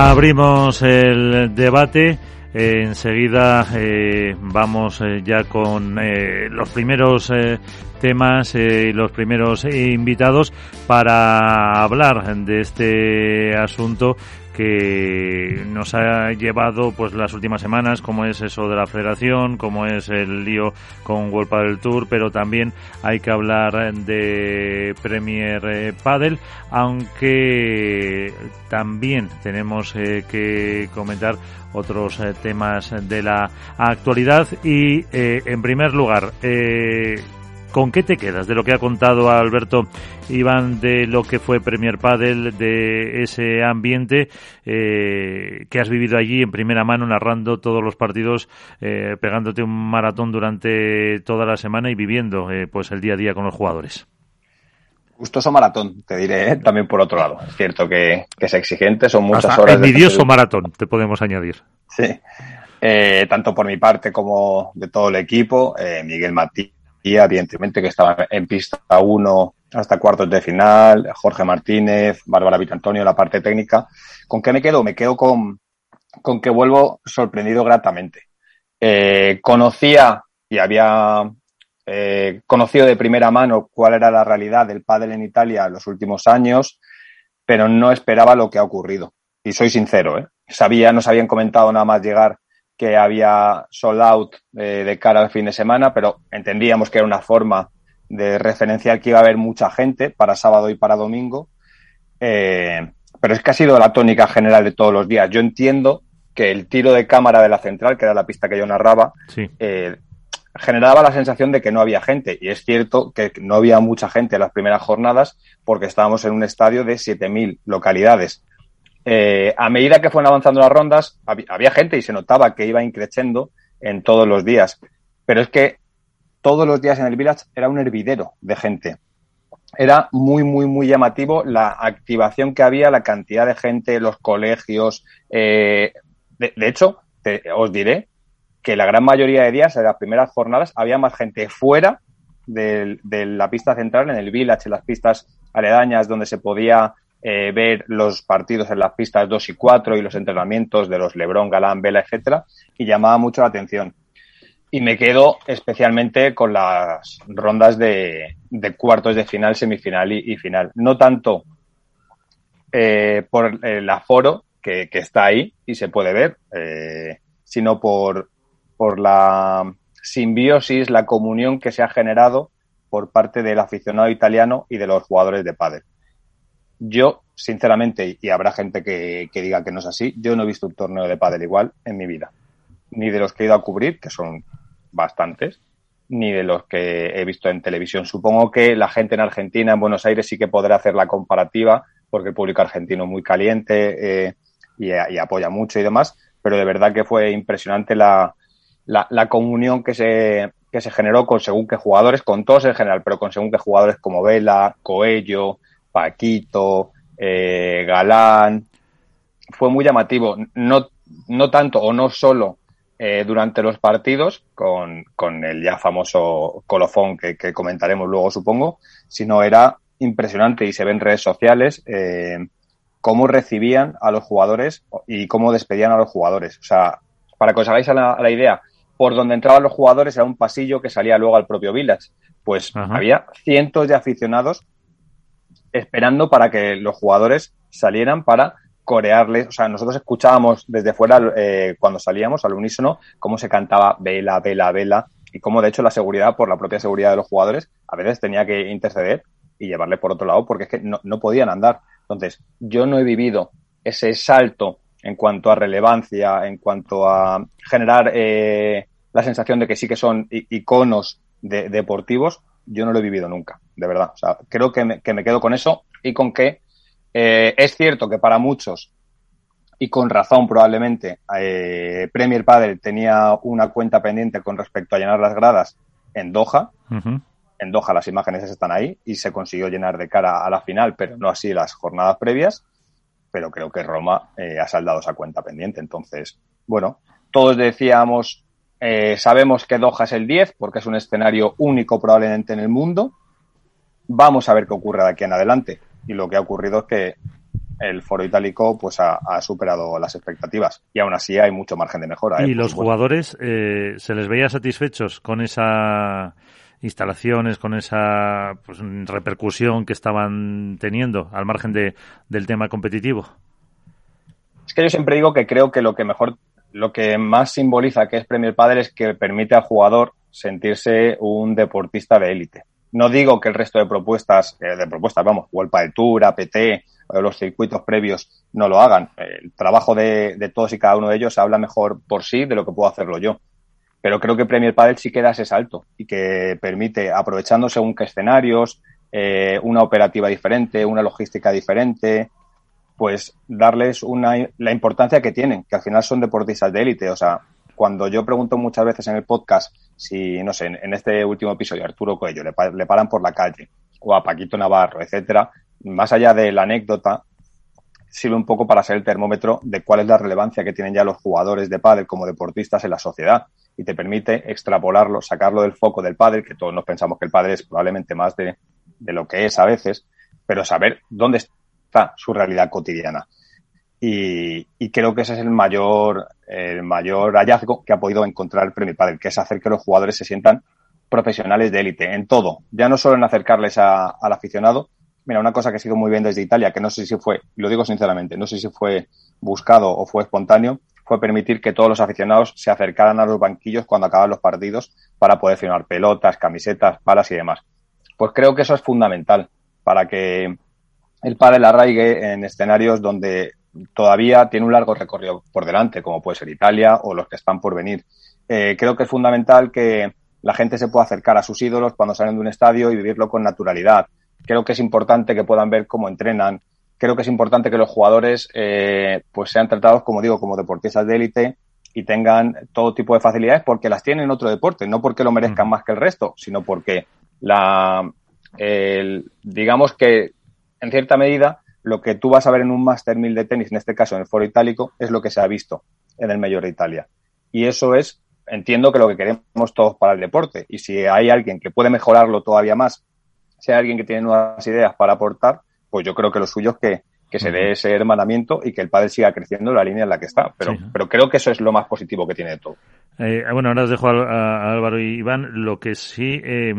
Abrimos el debate. enseguida eh, vamos eh, ya con eh, los primeros temas y los primeros invitados para hablar de este asunto que nos ha llevado pues las últimas semanas, como es eso de la federación, como es el lío con World del Tour, pero también hay que hablar de Premier eh, Padel, aunque también tenemos eh, que comentar otros eh, temas de la actualidad. Y en primer lugar ¿Con qué te quedas de lo que ha contado Alberto Iván de lo que fue Premier Padel, de ese ambiente eh, que has vivido allí en primera mano, narrando todos los partidos, eh, pegándote un maratón durante toda la semana y viviendo eh, pues el día a día con los jugadores? Gustoso maratón, te diré también por otro lado. Es cierto que, es exigente, son muchas horas. Envidioso maratón, te podemos añadir. Sí. tanto por mi parte como de todo el equipo, Miguel Martí evidentemente, que estaba en pista 1 hasta cuartos de final, Jorge Martínez, Bárbara Vitantonio, la parte técnica. ¿Con qué me quedo? Me quedo con, con que vuelvo sorprendido gratamente. Eh, conocía y había eh, conocido de primera mano cuál era la realidad del pádel en Italia los últimos años, pero no esperaba lo que ha ocurrido. Y soy sincero, ¿eh? Sabía, nos habían comentado nada más llegar que había sold out eh, de cara al fin de semana, pero entendíamos que era una forma de referenciar que iba a haber mucha gente para sábado y para domingo. Eh, pero es que ha sido la tónica general de todos los días. Yo entiendo que el tiro de cámara de la central, que era la pista que yo narraba, eh, generaba la sensación de que no había gente. Y es cierto que no había mucha gente en las primeras jornadas porque estábamos en un estadio de 7.000 localidades. Eh, a medida que fueron avanzando las rondas, había, gente y se notaba que iba increciendo en todos los días. Pero es que todos los días en el Village era un hervidero de gente. Era muy, muy, muy llamativo la activación que había, la cantidad de gente, los colegios. Eh, de, hecho, os diré que la gran mayoría de días, en las primeras jornadas, había más gente fuera de, de la pista central, en el Village, en las pistas aledañas donde se podía eh, ver los partidos en las pistas 2 y 4 y los entrenamientos de los Lebron, Galán, Vela, etcétera, y llamaba mucho la atención. Y me quedo especialmente con las rondas de, cuartos de final, semifinal y, final. No tanto eh, por el aforo que, está ahí y se puede ver, eh, sino por, la simbiosis, la comunión que se ha generado por parte del aficionado italiano y de los jugadores de pádel. Yo, sinceramente, y habrá gente que, diga que no es así, yo no he visto un torneo de pádel igual en mi vida. Ni de los que he ido a cubrir, que son bastantes, ni de los que he visto en televisión. Supongo que la gente en Argentina, en Buenos Aires, sí que podrá hacer la comparativa, porque el público argentino es muy caliente eh, y, apoya mucho y demás, pero de verdad que fue impresionante la, la, comunión que se, que se generó con según qué jugadores, con todos en general, pero con según qué jugadores como Vela, Coello, Paquito, eh, Galán. Fue muy llamativo, no, no tanto o no solo eh, durante los partidos, con, el ya famoso colofón que, comentaremos luego, supongo, sino era impresionante y se ve en redes sociales eh, cómo recibían a los jugadores y cómo despedían a los jugadores. O sea, para que os hagáis a la, idea, por donde entraban los jugadores era un pasillo que salía luego al propio Village. Pues había cientos de aficionados esperando para que los jugadores salieran para corearles. O sea, nosotros escuchábamos desde fuera, eh, cuando salíamos al unísono, cómo se cantaba vela, vela, vela, y cómo de hecho la seguridad, por la propia seguridad de los jugadores, a veces tenía que interceder y llevarle por otro lado porque es que no, no podían andar. Entonces, yo no he vivido ese salto en cuanto a relevancia, en cuanto a generar eh, la sensación de que sí que son iconos de, deportivos, yo no lo he vivido nunca, de verdad. O sea, creo que me, que me quedo con eso y con que eh, es cierto que para muchos, y con razón probablemente, eh, Premier Padre tenía una cuenta pendiente con respecto a llenar las gradas en Doha. En Doha las imágenes están ahí y se consiguió llenar de cara a la final, pero no así las jornadas previas. Pero creo que Roma eh, ha saldado esa cuenta pendiente. Entonces, bueno, todos decíamos eh, sabemos que Doha es el 10 porque es un escenario único probablemente en el mundo. Vamos a ver qué ocurre de aquí en adelante. Y lo que ha ocurrido es que el foro itálico pues ha, superado las expectativas y aún así hay mucho margen de mejora. ¿Y ¿eh? los jugadores eh, se les veía satisfechos con esa instalaciones, con esa pues, repercusión que estaban teniendo al margen de, del tema competitivo? Es que yo siempre digo que creo que lo que mejor, lo que más simboliza que es Premier Padel es que permite al jugador sentirse un deportista de élite. No digo que el resto de propuestas, eh, de propuestas, vamos, World de Tour, APT, o los circuitos previos no lo hagan. El trabajo de, de, todos y cada uno de ellos habla mejor por sí de lo que puedo hacerlo yo. Pero creo que Premier Padel sí que da ese salto y que permite, aprovechando según qué escenarios, eh, una operativa diferente, una logística diferente, pues darles una, la importancia que tienen, que al final son deportistas de élite. O sea, cuando yo pregunto muchas veces en el podcast si, no sé, en, este último episodio Arturo Cuello le, le, paran por la calle o a Paquito Navarro, etcétera, más allá de la anécdota, sirve un poco para ser el termómetro de cuál es la relevancia que tienen ya los jugadores de pádel como deportistas en la sociedad y te permite extrapolarlo, sacarlo del foco del pádel, que todos nos pensamos que el pádel es probablemente más de, de lo que es a veces, pero saber dónde está su realidad cotidiana. Y, creo que ese es el mayor, el mayor hallazgo que ha podido encontrar el Premio Padel, que es hacer que los jugadores se sientan profesionales de élite en todo, ya no solo en acercarles a, al aficionado. Mira, una cosa que ha sido muy bien desde Italia, que no sé si fue, lo digo sinceramente, no sé si fue buscado o fue espontáneo, fue permitir que todos los aficionados se acercaran a los banquillos cuando acaban los partidos para poder firmar pelotas, camisetas, palas y demás. Pues creo que eso es fundamental para que el pádel arraigue en escenarios donde todavía tiene un largo recorrido por delante, como puede ser Italia o los que están por venir. Eh, creo que es fundamental que la gente se pueda acercar a sus ídolos cuando salen de un estadio y vivirlo con naturalidad. Creo que es importante que puedan ver cómo entrenan. Creo que es importante que los jugadores eh, pues sean tratados, como digo, como deportistas de élite y tengan todo tipo de facilidades porque las tienen en otro deporte, no porque lo merezcan más que el resto, sino porque la, el, digamos que en cierta medida lo que tú vas a ver en un Master 1000 de tenis, en este caso en el Foro Itálico, es lo que se ha visto en el Mayor de Italia. Y eso es, entiendo que lo que queremos todos para el deporte. Y si hay alguien que puede mejorarlo todavía más, si hay alguien que tiene nuevas ideas para aportar, pues yo creo que lo suyo es que, que se dé ese hermanamiento y que el padre siga creciendo en la línea en la que está. Pero, pero creo que eso es lo más positivo que tiene de todo. Eh, bueno, ahora os dejo a, Álvaro y Iván. Lo que sí, eh,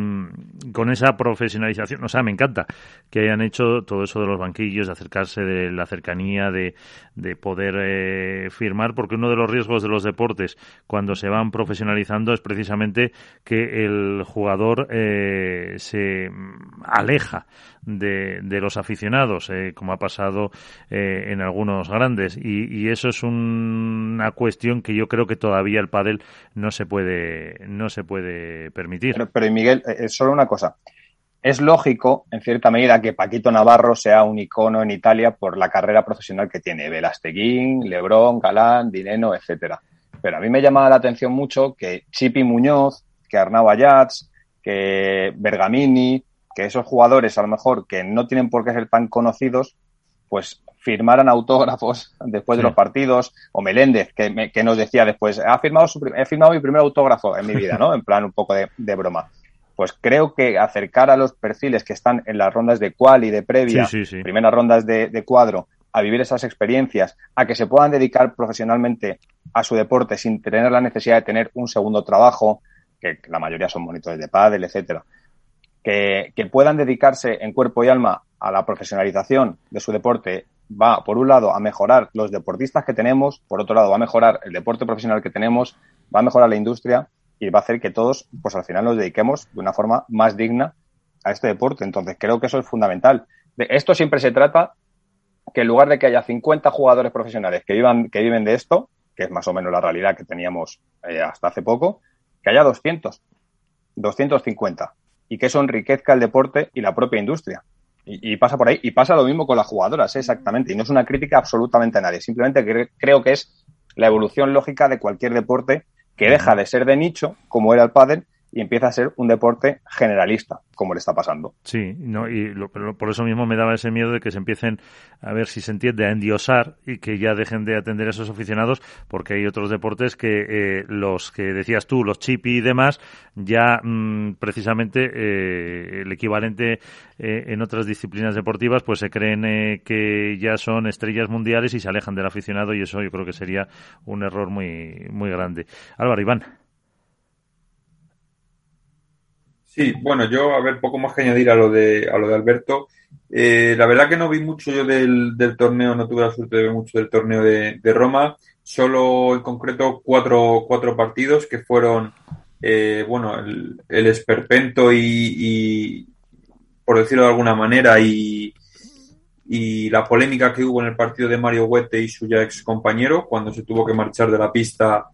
con esa profesionalización, o sea, me encanta que hayan hecho todo eso de los banquillos, de acercarse, de la cercanía, de, de poder eh, firmar, porque uno de los riesgos de los deportes cuando se van profesionalizando es precisamente que el jugador eh, se aleja de, de los aficionados, eh, como ha pasado eh, en algunos grandes. Y, eso es una cuestión que yo creo que todavía el pádel no se puede, no se puede permitir. Pero, pero Miguel, es eh, solo una cosa. Es lógico, en cierta medida, que Paquito Navarro sea un icono en Italia por la carrera profesional que tiene. Velasteguín, Lebrón, Galán, Dineno, etcétera. Pero a mí me llama la atención mucho que Chipi Muñoz, que Arnau Ayats, que Bergamini, que esos jugadores, a lo mejor, que no tienen por qué ser tan conocidos, pues firmaran autógrafos después de los partidos, o Meléndez, que, que nos decía después, ha firmado su, he firmado mi primer autógrafo en mi vida, ¿no? En plan un poco de, broma. Pues creo que acercar a los perfiles que están en las rondas de cual y de previa, primeras rondas de, de cuadro, a vivir esas experiencias, a que se puedan dedicar profesionalmente a su deporte sin tener la necesidad de tener un segundo trabajo, que la mayoría son monitores de pádel, etcétera, que, puedan dedicarse en cuerpo y alma a la profesionalización de su deporte va, por un lado, a mejorar los deportistas que tenemos, por otro lado, va a mejorar el deporte profesional que tenemos, va a mejorar la industria y va a hacer que todos, pues al final nos dediquemos de una forma más digna a este deporte. Entonces, creo que eso es fundamental. De esto siempre se trata que en lugar de que haya 50 jugadores profesionales que vivan, que viven de esto, que es más o menos la realidad que teníamos eh, hasta hace poco, que haya 200, 250 y que eso enriquezca el deporte y la propia industria. Y, pasa por ahí. Y pasa lo mismo con las jugadoras, ¿eh? exactamente. Y no es una crítica absolutamente a nadie. Simplemente creo que es la evolución lógica de cualquier deporte que deja de ser de nicho, como era el pádel, y empieza a ser un deporte generalista, como le está pasando. Sí, no, y por eso mismo me daba ese miedo de que se empiecen, a ver si se entiende, a endiosar y que ya dejen de atender a esos aficionados, porque hay otros deportes que eh, los que decías tú, los chip y demás, ya mm, precisamente eh, el equivalente eh, en otras disciplinas deportivas, pues se creen que ya son estrellas mundiales y se alejan del aficionado y eso yo creo que sería un error muy, muy grande. Álvaro, Iván. Sí, bueno, yo, a ver, poco más que añadir a lo de, a lo de Alberto. Eh, la verdad que no vi mucho yo del, del, torneo, no tuve la suerte de ver mucho del torneo de, Roma, solo en concreto cuatro, cuatro partidos que fueron, eh, bueno, el, el esperpento y, por decirlo de alguna manera, y, y la polémica que hubo en el partido de Mario Huete y su ya ex compañero, cuando se tuvo que marchar de la pista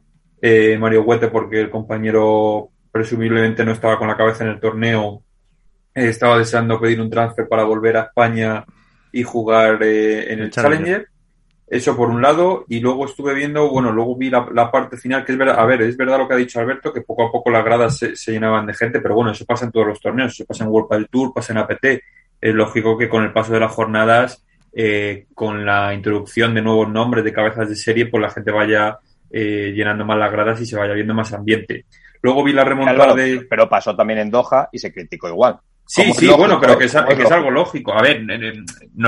eh, Mario Huete porque el compañero presumiblemente no estaba con la cabeza en el torneo, eh, estaba deseando pedir un transfer para volver a España y jugar eh, en el, Challenger. Eso por un lado, y luego estuve viendo, bueno, luego vi la, parte final, que es verdad, a ver, es verdad lo que ha dicho Alberto, que poco a poco las gradas se, llenaban de gente, pero bueno, eso pasa en todos los torneos, eso pasa en World del Tour, pasa en APT. Es lógico que con el paso de las jornadas, eh, con la introducción de nuevos nombres de cabezas de serie, pues la gente vaya llenando más las gradas y se vaya viendo más ambiente. Luego vi la remontada de. Pero pasó también en Doha y se criticó igual. Sí, sí, bueno, pero que es, algo lógico. A ver,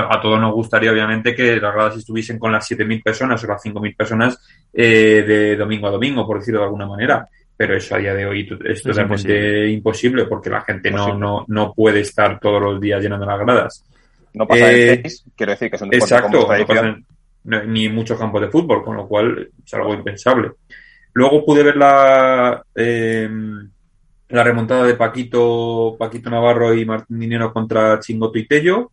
a todos nos gustaría, obviamente, que las gradas estuviesen con las 7.000 personas o las 5.000 personas eh, de domingo a domingo, por decirlo de alguna manera. Pero eso a día de hoy es totalmente imposible. porque la gente no, no, no puede estar todos los días llenando las gradas. No pasa en eh, tenis, quiero decir que es un deporte Exacto, no pasa ni muchos campos de fútbol, con lo cual es algo impensable. Luego pude ver la, eh, la remontada de Paquito, Paquito Navarro y Martín Dinero contra Chingoto y Tello,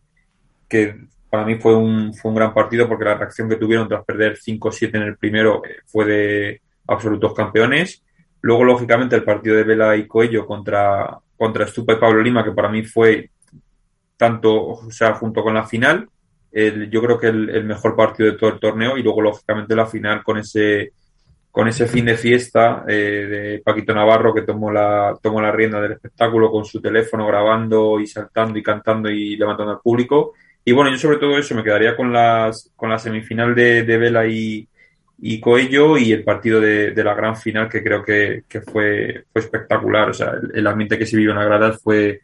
que para mí fue un, fue un gran partido porque la reacción que tuvieron tras perder 5-7 en el primero eh, fue de absolutos campeones. Luego, lógicamente, el partido de Vela y Coello contra, contra Estupa y Pablo Lima, que para mí fue tanto, o sea, junto con la final, yo creo que el, el, mejor partido de todo el torneo y luego, lógicamente, la final con ese con ese fin de fiesta eh, de Paquito Navarro que tomó la, tomó la rienda del espectáculo con su teléfono grabando y saltando y cantando y levantando al público. Y bueno, yo sobre todo eso me quedaría con las con la semifinal de, de Vela y, y Coello y el partido de, la gran final que creo que, fue, fue espectacular. O sea, el, ambiente que se vivió en la grada fue,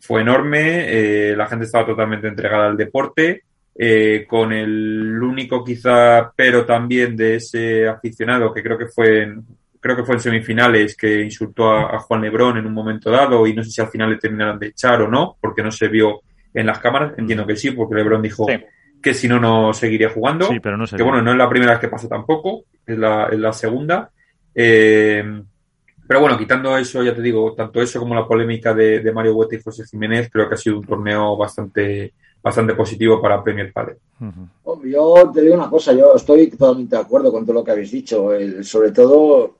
fue enorme, eh, la gente estaba totalmente entregada al deporte eh, con el único quizá pero también de ese aficionado que creo que fue en, creo que fue en semifinales que insultó a, Juan Lebrón en un momento dado y no sé si al final le terminaron de echar o no porque no se vio en las cámaras. Entiendo que sí porque Lebrón dijo que si no no seguiría jugando. Pero no que bueno no es la primera vez que pasa tampoco es la, es la segunda. Eh, pero bueno, quitando eso, ya te digo, tanto eso como la polémica de, Mario Huete y José Jiménez, creo que ha sido un torneo bastante, bastante positivo para Premier Padre. Yo te digo una cosa, yo estoy totalmente de acuerdo con todo lo que habéis dicho, sobre todo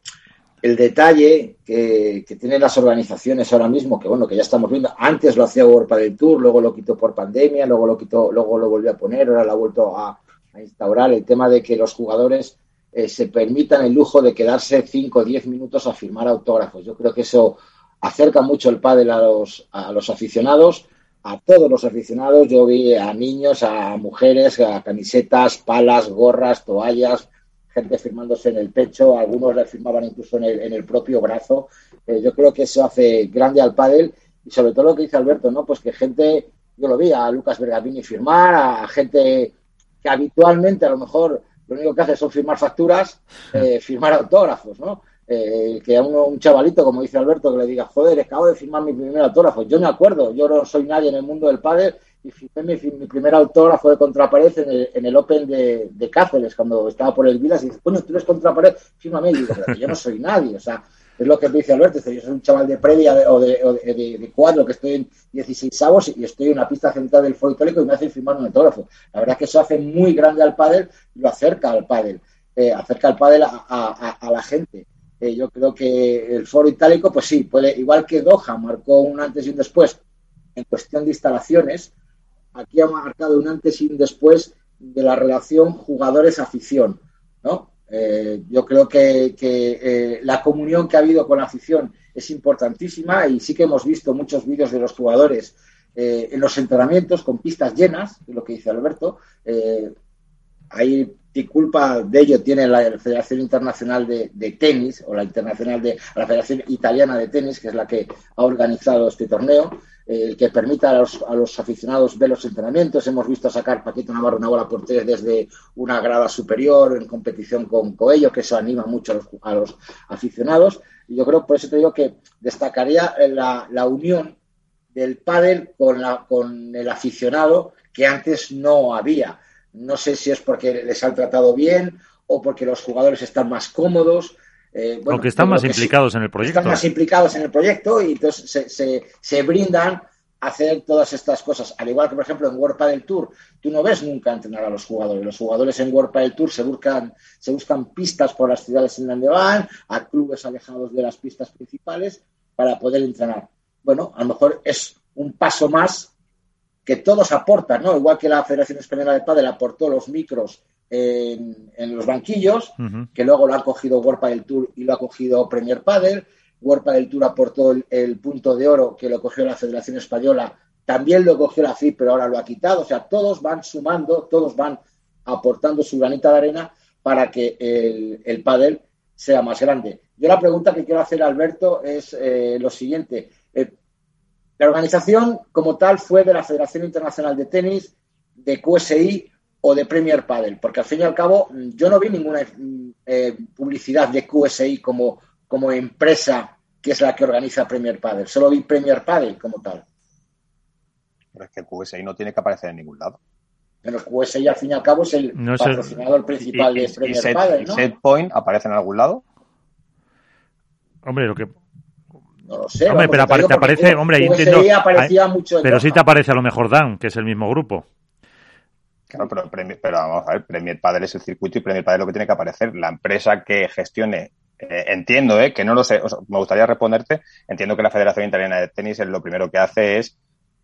el detalle que, tienen las organizaciones ahora mismo, que bueno, que ya estamos viendo, antes lo hacía World Padel Tour, luego lo quitó por pandemia, luego lo quitó, luego lo volvió a poner, ahora lo ha vuelto a, instaurar, el tema de que los jugadores eh, se permitan el lujo de quedarse 5 o 10 minutos a firmar autógrafos. Yo creo que eso acerca mucho el pádel a los, a los aficionados a todos los aficionados. Yo vi a niños, a mujeres, a camisetas, palas, gorras, toallas, gente firmándose en el pecho, algunos le firmaban incluso en el, en el propio brazo. Eh, yo creo que eso hace grande al pádel y sobre todo lo que dice Alberto, ¿no? Pues que gente, yo lo vi a Lucas Bergabini firmar, a gente que habitualmente a lo mejor lo único que hace son firmar facturas, eh, firmar autógrafos, ¿no? Eh, que a un chavalito, como dice Alberto, que le diga, joder, acabo de firmar mi primer autógrafo. Yo me acuerdo, yo no soy nadie en el mundo del padre y firmé mi, primer autógrafo de contrapared en el, en el Open de, de, Cáceres, cuando estaba por el Vilas, y dice, bueno, tú eres contrapared, fírmame. Y digo, yo no soy nadie, o sea, es lo que dice Alberto, yo soy un chaval de previa o, de, de, cuadro que estoy en 16 avos y estoy en una pista central del foro y me hacen firmar un autógrafo. La verdad es que eso hace muy grande al pádel y lo acerca al pádel, eh, acerca al pádel a, a la gente. Eh, yo creo que el foro itálico, pues sí, puede, igual que Doha marcó un antes y un después en cuestión de instalaciones, aquí ha marcado un antes y un después de la relación jugadores-afición, ¿no? Eh, yo creo que, eh, la comunión que ha habido con la afición es importantísima y sí que hemos visto muchos vídeos de los jugadores en los entrenamientos con pistas llenas, es lo que dice Alberto. Eh, ahí culpa de ello tiene la Federación Internacional de, Tenis o la Internacional de la Federación Italiana de Tenis, que es la que ha organizado este torneo, el que permita a los, aficionados ver los entrenamientos. Hemos visto sacar Paquito Navarro una bola por tres desde una grada superior en competición con Coello, que eso anima mucho a los, aficionados. Y yo creo, por eso te digo que destacaría la, la unión del pádel con, la, con el aficionado que antes no había. No sé si es porque les han tratado bien o porque los jugadores están más cómodos. Eh, bueno, están más implicados en el proyecto. Están más implicados en el proyecto y entonces se, se, se, brindan a hacer todas estas cosas. Al igual que, por ejemplo, en World Padel Tour, tú no ves nunca entrenar a los jugadores. Los jugadores en World Padel Tour se buscan, se buscan pistas por las ciudades en donde van, a clubes alejados de las pistas principales para poder entrenar. Bueno, a lo mejor es un paso más que todos aportan, ¿no? Igual que la Federación Española de Padel aportó los micros en, los banquillos, que luego lo han cogido World Padel Tour y lo ha cogido Premier Padel. World Padel Tour aportó el, punto de oro que lo cogió la Federación Española, también lo cogió la FIP, pero ahora lo ha quitado. O sea, todos van sumando, todos van aportando su granita de arena para que el, el pádel sea más grande. Yo la pregunta que quiero hacer a Alberto es eh, lo siguiente. La organización como tal fue de la Federación Internacional de Tenis, de QSI o de Premier Padel, porque al fin y al cabo yo no vi ninguna eh, publicidad de QSI como, como empresa que es la que organiza Premier Padel. Solo vi Premier Padel como tal. Pero es que QSI no tiene que aparecer en ningún lado. Pero QSI al fin y al cabo es el patrocinador principal de Premier Padel, ¿no? Setpoint aparece en algún lado? Hombre, lo que no lo sé. Hombre, pero te aparece, hombre, ahí entiendo. pero sí te aparece a lo mejor Dan, que es el mismo grupo. Claro, pero, pero vamos a ver, Premier Padel es el circuito y Premier Padel es lo que tiene que aparecer. La empresa que gestione, eh, entiendo, eh, que no lo sé, me gustaría responderte, entiendo que la Federación Italiana de Tenis lo primero que hace es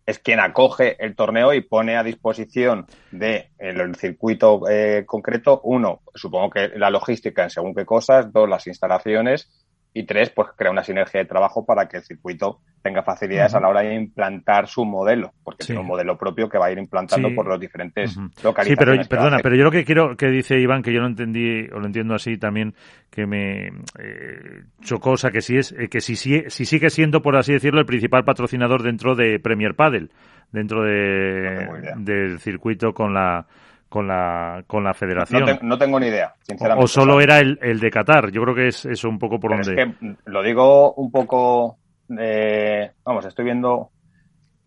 es quien acoge el torneo y pone a disposición de el, circuito eh, concreto, uno, supongo que la logística en según qué cosas, dos, las instalaciones y tres, pues crea una sinergia de trabajo para que el circuito tenga facilidades a la hora de implantar su modelo, porque tiene un modelo propio que va a ir implantando por los diferentes localidades. Sí, pero perdona, pero yo lo que quiero que dice Iván, que yo lo entendí o lo entiendo así también, que me eh, chocó, o sea, que sí es, eh, que si, si, si sigue siendo, por así decirlo, el principal patrocinador dentro de Premier Padel, dentro de, del circuito con la con la, con la federación. No, tengo ni idea, sinceramente. O, solo era el, el, de Qatar. Yo creo que es eso un poco por donde. Es que lo digo un poco. Eh, vamos, estoy viendo.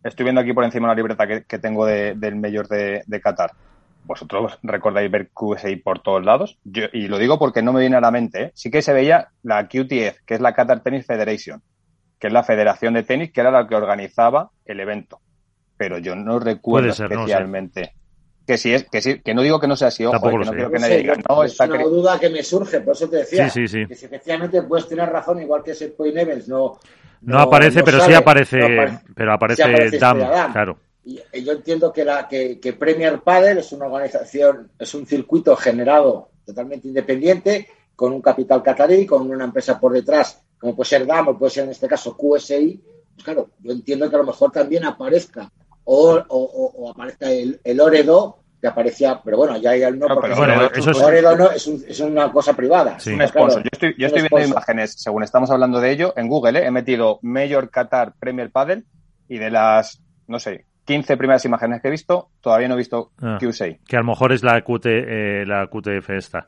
Estoy viendo aquí por encima la libreta que, que tengo de, del mayor de, de, Qatar. Vosotros recordáis ver QSI por todos lados. Yo, y lo digo porque no me viene a la mente. ¿eh? Sí que se veía la QTF, que es la Qatar Tennis Federation, que es la federación de tenis, que era la que organizaba el evento. Pero yo no recuerdo especialmente que si es que sí, que no digo que no sea así, ojo, que no quiero que nadie diga, no, es una duda que me surge, por eso te decía, que si efectivamente puedes tener razón, igual que ese Point Evans no no, aparece, pero sí aparece, pero aparece, DAM, claro. Y, yo entiendo que la que, que Premier Padel es una organización, es un circuito generado totalmente independiente, con un capital catarí, con una empresa por detrás, como puede ser DAM o puede ser en este caso QSI, pues claro, yo entiendo que a lo mejor también aparezca o, o, o aparezca el, el Oredo que aparecía, pero bueno, ya hay el no, porque bueno, eso es... Oredo no, es, un, es, una cosa privada. Sí. Un sponsor. yo estoy, yo estoy viendo imágenes, según estamos hablando de ello, en Google, ¿eh? he metido Major Qatar Premier Padel y de las, no sé, 15 primeras imágenes que he visto, todavía no he visto ah, QSI. Que a lo mejor es la, QT, eh, la QTF esta.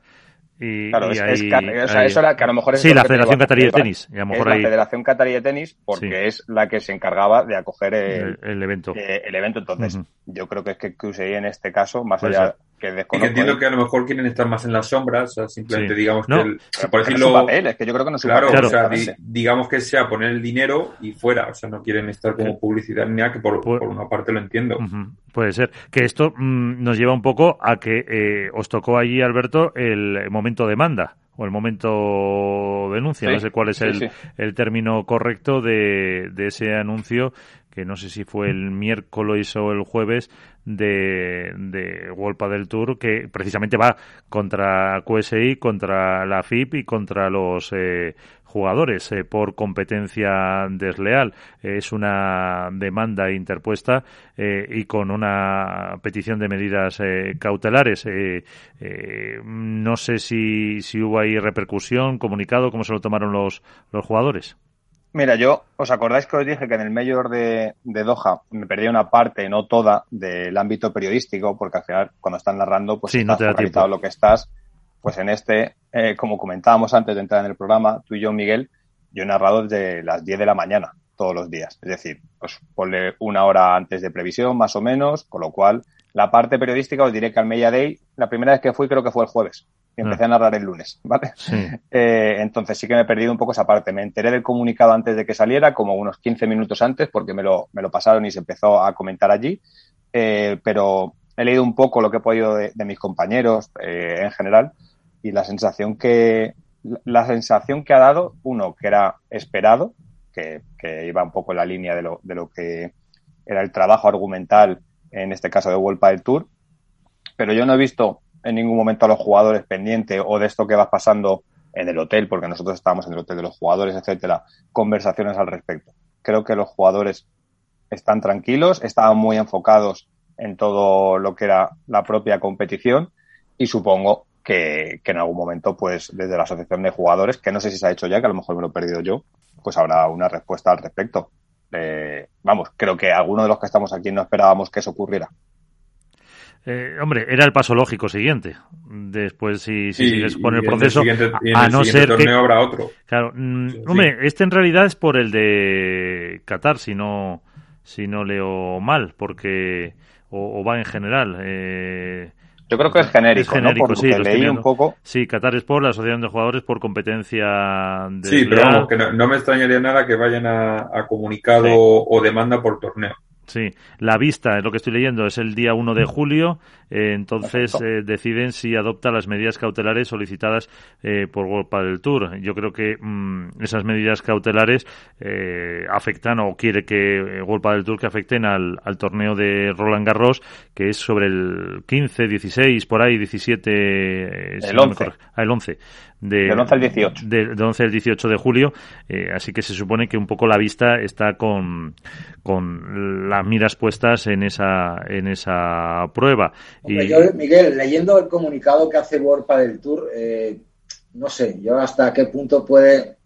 Y, claro, es, ahí, o sea, eso era, que a lo mejor es sí, la Federación Catarí de Tenis. Y a lo mejor es la Federación Catarí de Tenis porque es la que se encargaba de acoger el, el, evento. Eh, el evento. Entonces, uh -huh. yo creo que es que QSI en este caso, más allá. Que desconozco. Y que entiendo que a lo mejor quieren estar más en las sombras, o sea, simplemente sí. digamos no. que, el, por decirlo. Papel, es que yo creo que no claro, claro. O sea, di, digamos que sea poner el dinero y fuera, o sea, no quieren estar como publicidad ni nada, que por, por una parte lo entiendo. Uh -huh. Puede ser. Que esto mmm, nos lleva un poco a que eh, os tocó allí, Alberto, el momento demanda o el momento denuncia, sí, no sé cuál es el, sí. el término correcto de, de, ese anuncio que no sé si fue el miércoles o el jueves de, de World del Tour, que precisamente va contra QSI, contra la FIP y contra los eh, jugadores eh, por competencia desleal. es una demanda interpuesta eh, y con una petición de medidas eh, cautelares. no sé si, si hubo ahí repercusión, comunicado, cómo se lo tomaron los, los jugadores. Mira, yo, ¿os acordáis que os dije que en el Mayor de, Doha me perdí una parte, no toda, del ámbito periodístico, porque al final, cuando están narrando, pues sí, no te da lo que estás. Pues en este, eh, como comentábamos antes de entrar en el programa, tú y yo, Miguel, yo he narrado desde las 10 de la mañana, todos los días. Es decir, pues ponle una hora antes de previsión, más o menos, con lo cual, la parte periodística os diré que al Media Day, la primera vez que fui creo que fue el jueves y empecé a narrar el lunes, ¿vale? Eh, entonces sí que me he perdido un poco esa parte. Me enteré del comunicado antes de que saliera, como unos 15 minutos antes, porque me lo, me lo pasaron y se empezó a comentar allí. Eh, pero he leído un poco lo que he podido de, mis compañeros eh, en general y la sensación que la sensación que ha dado, uno, que era esperado, que, que iba un poco en la línea de lo, de lo que era el trabajo argumental, en este caso de World del Tour, pero yo no he visto en ningún momento a los jugadores pendientes o de esto que va pasando en el hotel, porque nosotros estábamos en el hotel de los jugadores, etcétera, conversaciones al respecto. Creo que los jugadores están tranquilos, estaban muy enfocados en todo lo que era la propia competición y supongo que, en algún momento, pues desde la asociación de jugadores, que no sé si se ha hecho ya, que a lo mejor me lo he perdido yo, pues habrá una respuesta al respecto. Eh, vamos, creo que alguno de los que estamos aquí no esperábamos que eso ocurriera. Eh, hombre, era el paso lógico siguiente. Después, si, si sigues con el proceso, a, no ser que habrá otro. Claro, mm, hombre, este en realidad es por el de Qatar, si no, si no leo mal, porque o, va en general. Eh, yo creo que es genérico, ¿no? Porque sí, leí un poco. Sí, Qatar Sport, la Asociación de Jugadores por competencia de. Sí, pero vamos, que no, me extrañaría nada que vayan a, comunicado o demanda por torneo. Sí, la vista, es lo que estoy leyendo, es el día 1 de julio, eh, entonces eh, deciden si adopta las medidas cautelares solicitadas eh, por World del Tour. Yo creo que mm, esas medidas cautelares afectan o quiere que World del Tour que afecten al, al, torneo de Roland Garros, que es sobre el 15, 16, por ahí, 17, el 11. Ah, el 11 de, 11 al 18. De, 11 al 18 de julio, eh, así que se supone que un poco la vista está con, con las miras puestas en esa, en esa prueba. Y... Miguel, leyendo el comunicado que hace World del Tour, eh, no sé, yo hasta qué punto puede,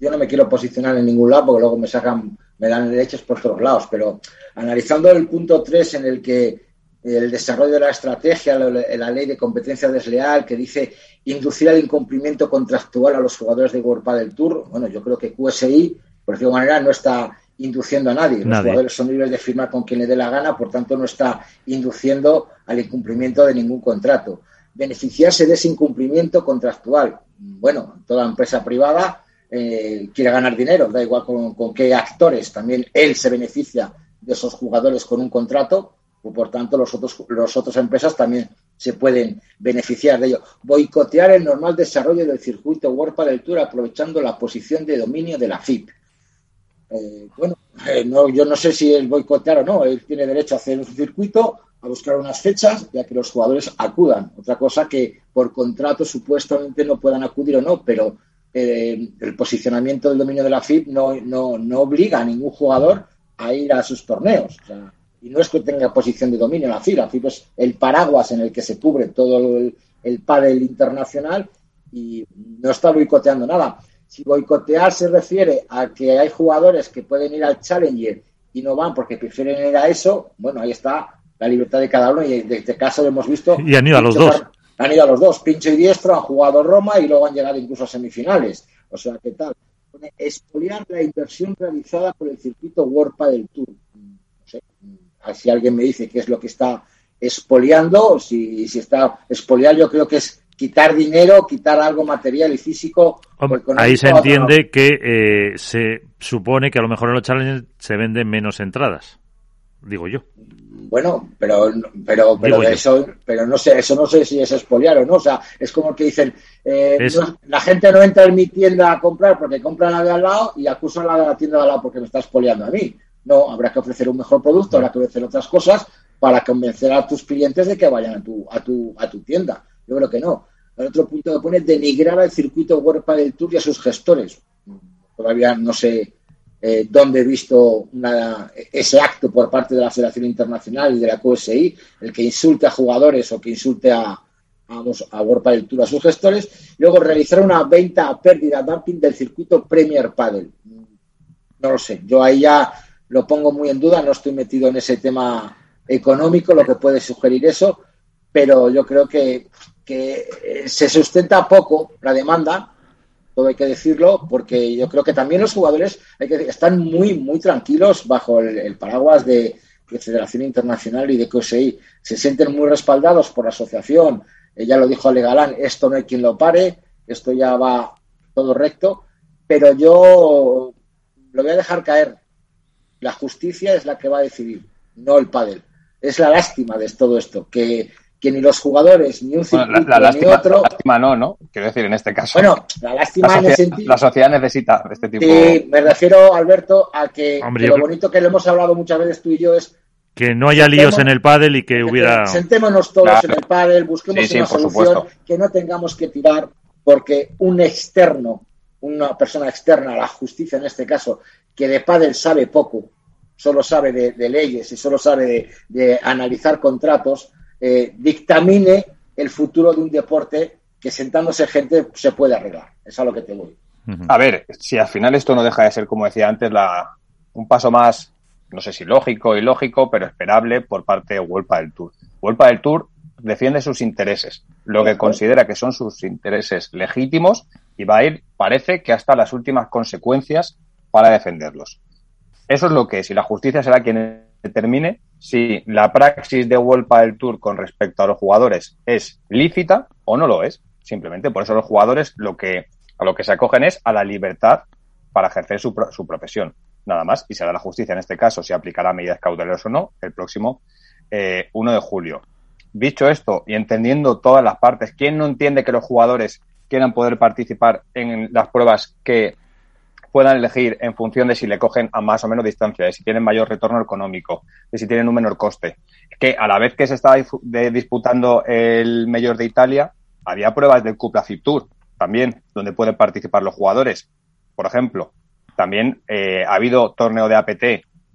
yo no me quiero posicionar en ningún lado porque luego me sacan, me dan derechos por todos lados, pero analizando el punto 3 en el que el desarrollo de la estrategia, la, ley de competencia desleal que dice inducir al incumplimiento contractual a los jugadores de World del Tour. Bueno, yo creo que QSI, por decirlo de manera, no está induciendo a nadie. Los jugadores son libres de firmar con quien le dé la gana, por tanto no está induciendo al incumplimiento de ningún contrato. Beneficiarse de ese incumplimiento contractual. Bueno, toda empresa privada eh, quiere ganar dinero, da igual con, con qué actores. También él se beneficia de esos jugadores con un contrato por tanto los otros, los otras empresas también se pueden beneficiar de ello. Boicotear el normal desarrollo del circuito World del Tour aprovechando la posición de dominio de la FIP. Eh, bueno, eh, no, yo no sé si es boicotear o no, él tiene derecho a hacer un circuito, a buscar unas fechas, ya que los jugadores acudan. Otra cosa que por contrato supuestamente no puedan acudir o no, pero eh, el posicionamiento del dominio de la FIP no, no, no obliga a ningún jugador a ir a sus torneos. Y no es que tenga posición de dominio la FIBA, la FIBA es el paraguas en el que se cubre todo el, el internacional y no está boicoteando nada. Si boicotear se refiere a que hay jugadores que pueden ir al Challenger y no van porque prefieren ir a eso, bueno, ahí está la libertad de cada uno y en este caso lo hemos visto. Y han ido a los dos. Han ido a los dos, pincho y diestro, han jugado Roma y luego han llegado incluso a semifinales. O sea, ¿qué tal? Expoliar la inversión realizada por el circuito World del Tour si alguien me dice qué es lo que está expoliando, si, si está expoliar, yo creo que es quitar dinero, quitar algo material y físico. ahí se entiende que eh, se supone que a lo mejor en los challenges se venden menos entradas, digo yo. Bueno, pero pero pero eso, pero no sé, eso no sé si es expoliar o no. O sea, es como que dicen, eh, la gente no entra en mi tienda a comprar porque compra la de al lado y acusan a la de la tienda de al lado porque me está expoliando a mí. No, habrá que ofrecer un mejor producto, habrá que ofrecer otras cosas para convencer a tus clientes de que vayan a tu, a tu, a tu tienda. Yo creo que no. El otro punto que pone denigrar al circuito World del Tour y a sus gestores. Todavía no sé eh, dónde he visto ese acto por parte de la Federación Internacional y de la QSI, el que insulte a jugadores o que insulte a, vamos, a World Tour a sus gestores. Luego realizar una venta a pérdida dumping del circuito Premier Padel. No lo sé. Yo ahí ya lo pongo muy en duda. No estoy metido en ese tema económico, lo que puede sugerir eso, pero yo creo que, eh, se sustenta poco la demanda, todo hay que decirlo, porque yo creo que también los jugadores hay que, están muy, muy tranquilos bajo el, paraguas de, Federación Internacional y de COSEI. Se sienten muy respaldados por la asociación. ya lo dijo Ale Galán, esto no hay quien lo pare, esto ya va todo recto, pero yo lo voy a dejar caer. La justicia es la que va a decidir, no el pádel es la lástima de todo esto, que, que ni los jugadores, ni un circuito, la, ni otro... La lástima no, ¿no? Quiero decir, en este caso. Bueno, la lástima la en el sentido... La sociedad necesita este tipo... Sí, me refiero, Alberto, a que, lo bonito que le hemos hablado muchas veces tú y yo es... Que no haya líos en el pádel y que, hubiera... Sentémonos todos en el pádel, busquemos una solución, que no tengamos que tirar porque un externo, una persona externa a la justicia en este caso, que de pádel sabe poco, solo sabe de, leyes y solo sabe de, analizar contratos, eh, dictamine el futuro de un deporte que sentándose gente se puede arreglar. Es a lo que te voy. A ver, si al final esto no deja de ser, como decía antes, la, un paso más, no sé si lógico o ilógico, pero esperable por parte de Huelpa del Tour. Huelpa del Tour defiende sus intereses, lo que considera que son sus intereses legítimos y va a ir, parece que hasta las últimas consecuencias para defenderlos. Eso es lo que es, y la justicia será quien determine si la praxis de Wolpa del Tour con respecto a los jugadores es lícita o no lo es. Simplemente por eso los jugadores lo que, a lo que se acogen es a la libertad para ejercer su, su profesión. Nada más. Y será la justicia en este caso si aplicará medidas cautelares o no el próximo eh, 1 de julio. Dicho esto y entendiendo todas las partes, ¿quién no entiende que los jugadores quieran poder participar en las pruebas que puedan elegir en función de si le cogen a más o menos distancia, de si tienen mayor retorno económico, de si tienen un menor coste. Que a la vez que se estaba disputando el mayor de Italia, había pruebas del Cupra Tour también, donde pueden participar los jugadores. Por ejemplo, también eh, ha habido torneo de APT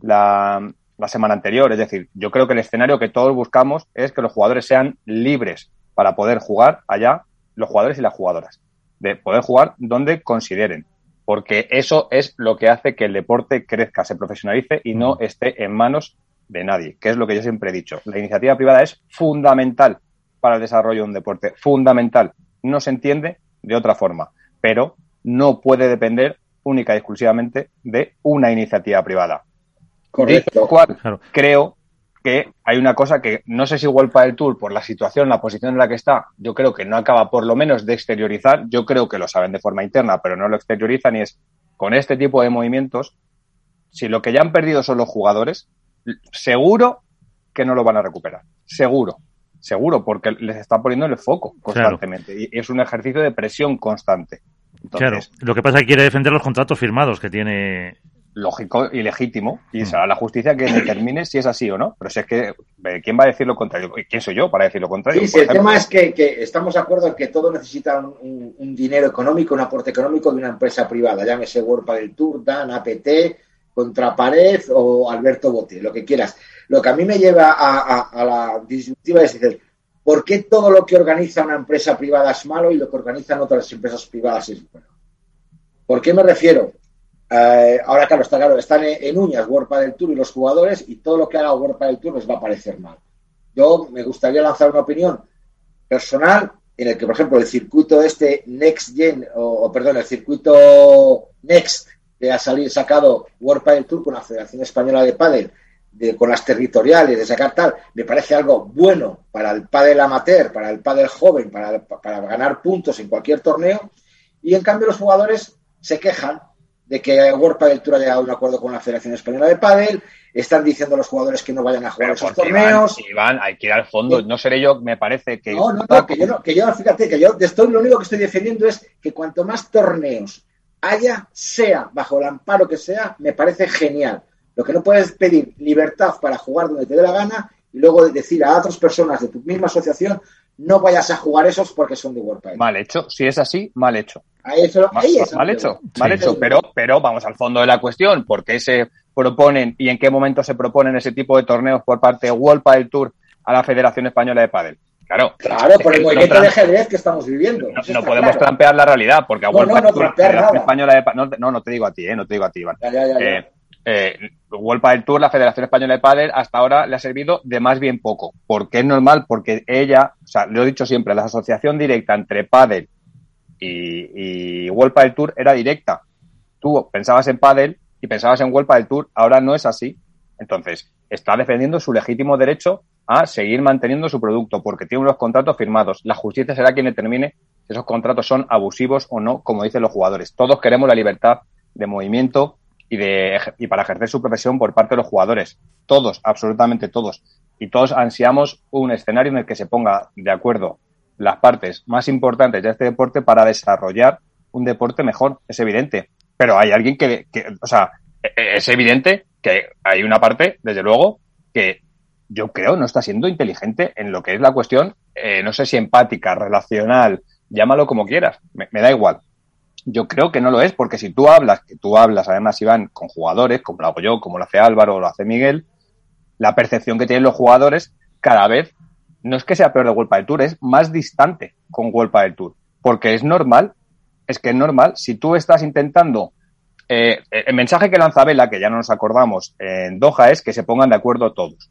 la, la semana anterior. Es decir, yo creo que el escenario que todos buscamos es que los jugadores sean libres para poder jugar allá, los jugadores y las jugadoras, de poder jugar donde consideren porque eso es lo que hace que el deporte crezca, se profesionalice y no esté en manos de nadie, que es lo que yo siempre he dicho. La iniciativa privada es fundamental para el desarrollo de un deporte, fundamental. No se entiende de otra forma, pero no puede depender única y exclusivamente de una iniciativa privada. Correcto. Cual, creo que hay una cosa que no sé si para el Tour, por la situación, la posición en la que está, yo creo que no acaba por lo menos de exteriorizar. Yo creo que lo saben de forma interna, pero no lo exteriorizan y es con este tipo de movimientos, si lo que ya han perdido son los jugadores, seguro que no lo van a recuperar. Seguro. Seguro, porque les está poniendo el foco constantemente. Y es un ejercicio de presión constante. claro. Lo que pasa es que quiere defender los contratos firmados que tiene lógico y legítimo y mm. será la justicia que determine si es así o no. Pero si es que, eh, ¿quién va a decir lo contrario? ¿Quién soy yo para decir lo contrario? Sí, el tema es que, estamos de acuerdo en que todo necesita un, dinero económico, un aporte económico de una empresa privada, llámese World del Tour, Dan, APT, Contrapared o Alberto Bote, lo que quieras. Lo que a mí me lleva a, la disyuntiva es decir, ¿por qué todo lo que organiza una empresa privada es malo y lo que organizan otras empresas privadas es bueno? ¿Por qué me refiero? Eh, ahora, claro, está claro, están en, uñas World del Tour y los jugadores y todo lo que haga World del Tour les va a parecer mal. Yo me gustaría lanzar una opinión personal en el que, por ejemplo, el circuito este Next Gen, o, perdón, el circuito Next que ha salido sacado World del Tour con la Federación Española de Padel, con las territoriales, de sacar tal, me parece algo bueno para el pádel amateur, para el pádel joven, para, para ganar puntos en cualquier torneo, y en cambio los jugadores se quejan de que World Padel Tour ha llegado a un acuerdo con la Federación Española de Padel, están diciendo a los jugadores que no vayan a jugar esos torneos. Iván, hay que ir al fondo, no seré yo, me parece que... No, no, no, que yo, no, que yo, fíjate, que yo estoy, lo único que estoy defendiendo es que cuanto más torneos haya, sea bajo el amparo que sea, me parece genial. Lo que no puedes pedir libertad para jugar donde te dé la gana y luego decir a otras personas de tu misma asociación no vayas a jugar esos porque son de World Mal hecho, si es así, mal hecho. Ahí eso, ahí mal, mal hecho, mal hecho, pero, pero vamos al fondo de la cuestión, ¿por qué se proponen y en qué momento se proponen ese tipo de torneos por parte de World Padel Tour a la Federación Española de Padel? Claro, claro por el movimiento de ajedrez que estamos viviendo. No, podemos trampear la realidad, porque a World Padel Tour, la Federación Española de Padel, no, no, te digo a ti, eh, no te digo a ti, Iván. Ya, ya, ya, eh, eh, World Padel Tour, la Federación Española de Padel, hasta ahora le ha servido de más bien poco. Porque es normal, porque ella, o sea, lo he dicho siempre, la asociación directa entre Padel y, y World Padel Tour era directa. Tú pensabas en Padel y pensabas en World Padel Tour, ahora no es así. Entonces, está defendiendo su legítimo derecho a seguir manteniendo su producto porque tiene unos contratos firmados. La justicia será quien determine si esos contratos son abusivos o no, como dicen los jugadores. Todos queremos la libertad de movimiento y, de, y para ejercer su profesión por parte de los jugadores. Todos, absolutamente todos. Y todos ansiamos un escenario en el que se ponga de acuerdo las partes más importantes de este deporte para desarrollar un deporte mejor, es evidente. Pero hay alguien que, o sea, e, e, es evidente que hay una parte, desde luego, que yo creo no está siendo inteligente en lo que es la cuestión, eh, no sé si empática, relacional, llámalo como quieras, me, da igual yo creo que no lo es, porque si tú hablas, que tú hablas además, Iván, con jugadores, como lo hago yo, como lo hace Álvaro o lo hace Miguel, la percepción que tienen los jugadores cada vez no es que sea peor de World del Tour, es más distante con World del Tour. Porque es normal, es que es normal, si tú estás intentando. Eh, el mensaje que lanza Vela, que ya no nos acordamos en Doha, es que se pongan de acuerdo todos.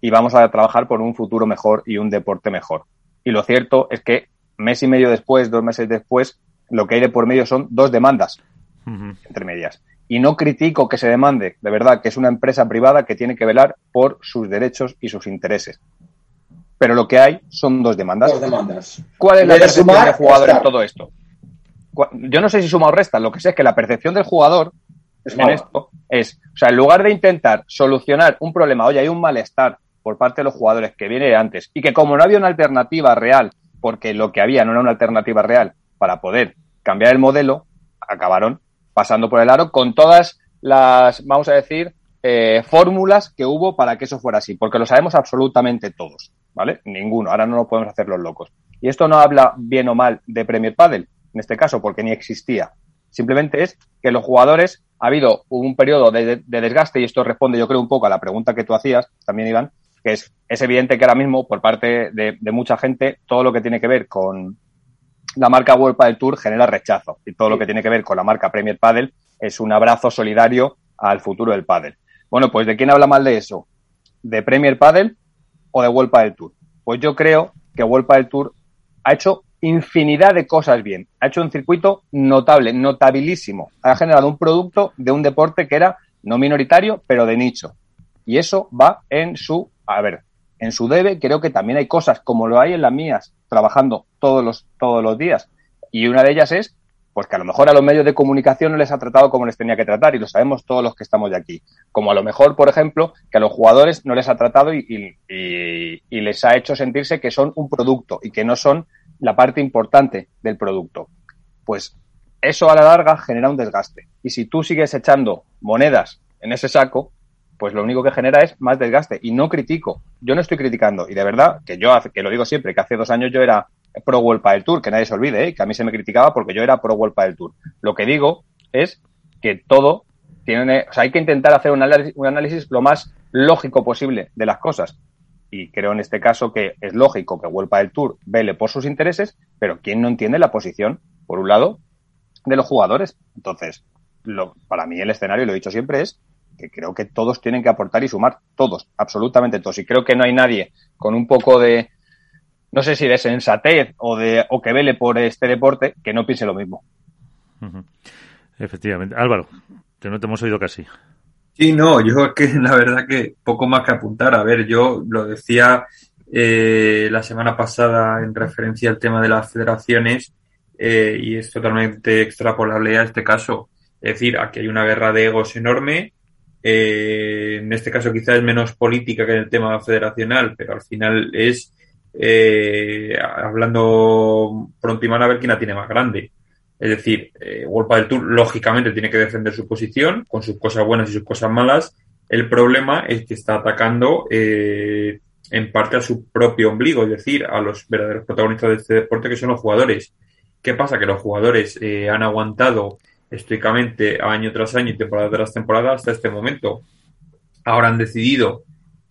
Y vamos a trabajar por un futuro mejor y un deporte mejor. Y lo cierto es que mes y medio después, dos meses después, lo que hay de por medio son dos demandas entre medias. Y no critico que se demande, de verdad, que es una empresa privada que tiene que velar por sus derechos y sus intereses. Pero lo que hay son dos demandas. Dos demandas. ¿Cuál es la percepción del jugador en todo esto? Yo no sé si suma o resta, lo que sé es que la percepción del jugador es en esto es, o sea, en lugar de intentar solucionar un problema, oye, hay un malestar por parte de los jugadores que viene de antes y que como no había una alternativa real, porque lo que había no era una alternativa real para poder cambiar el modelo, acabaron pasando por el aro con todas las, vamos a decir, eh, fórmulas que hubo para que eso fuera así, porque lo sabemos absolutamente todos, ¿vale? Ninguno, ahora no nos podemos hacer los locos. Y esto no habla bien o mal de Premier Padel, en este caso, porque ni existía. Simplemente es que los jugadores, ha habido un periodo de, desgaste, y esto responde yo creo un poco a la pregunta que tú hacías, también Iván, que es, es evidente que ahora mismo, por parte de, de mucha gente, todo lo que tiene que ver con, la marca World Padel Tour genera rechazo y todo lo que tiene que ver con la marca Premier Padel es un abrazo solidario al futuro del pádel. Bueno, pues ¿de quién habla mal de eso? ¿De Premier Padel o de World Padel Tour? Pues yo creo que World Padel Tour ha hecho infinidad de cosas bien. Ha hecho un circuito notable, notabilísimo. Ha generado un producto de un deporte que era no minoritario, pero de nicho. Y eso va en su, a ver, en su debe, creo que también hay cosas como lo hay en las mías, trabajando todos los, todos los días. Y una de ellas es, pues que a lo mejor a los medios de comunicación no les ha tratado como les tenía que tratar, y lo sabemos todos los que estamos de aquí. Como a lo mejor, por ejemplo, que a los jugadores no les ha tratado y, y les ha hecho sentirse que son un producto y que no son la parte importante del producto. Pues eso a la larga genera un desgaste. Y si tú sigues echando monedas en ese saco, pues lo único que genera es más desgaste. Y no critico, yo no estoy criticando. Y de verdad, que yo, que lo digo siempre, que hace dos años yo era pro World del Tour, que nadie se olvide, ¿eh? que a mí se me criticaba porque yo era pro World del Tour. Lo que digo es que todo tiene, o sea, hay que intentar hacer un análisis, lo más lógico posible de las cosas. Y creo en este caso que es lógico que World del Tour vele por sus intereses, pero ¿quién no entiende la posición, por un lado, de los jugadores? Entonces, lo, para mí el escenario, lo he dicho siempre, es que creo que todos tienen que aportar y sumar, todos, absolutamente todos. Y creo que no hay nadie con un poco de, no sé si de sensatez o, de, o que vele por este deporte que no piense lo mismo. Efectivamente. Álvaro, que no te hemos oído casi. Sí, no, yo es que la verdad que poco más que apuntar. A ver, yo lo decía eh, la semana pasada en referencia al tema de las federaciones eh, y es totalmente extrapolable a este caso. Es decir, aquí hay una guerra de egos enorme eh, en este caso quizás es menos política que en el tema federacional, pero al final es eh, hablando pronto y mal a ver quién la tiene más grande. Es decir, eh, del Tour lógicamente tiene que defender su posición con sus cosas buenas y sus cosas malas. El problema es que está atacando eh, en parte a su propio ombligo, es decir, a los verdaderos protagonistas de este deporte que son los jugadores. ¿Qué pasa? Que los jugadores eh, han aguantado estoicamente año tras año y temporada tras temporada hasta este momento. Ahora han decidido,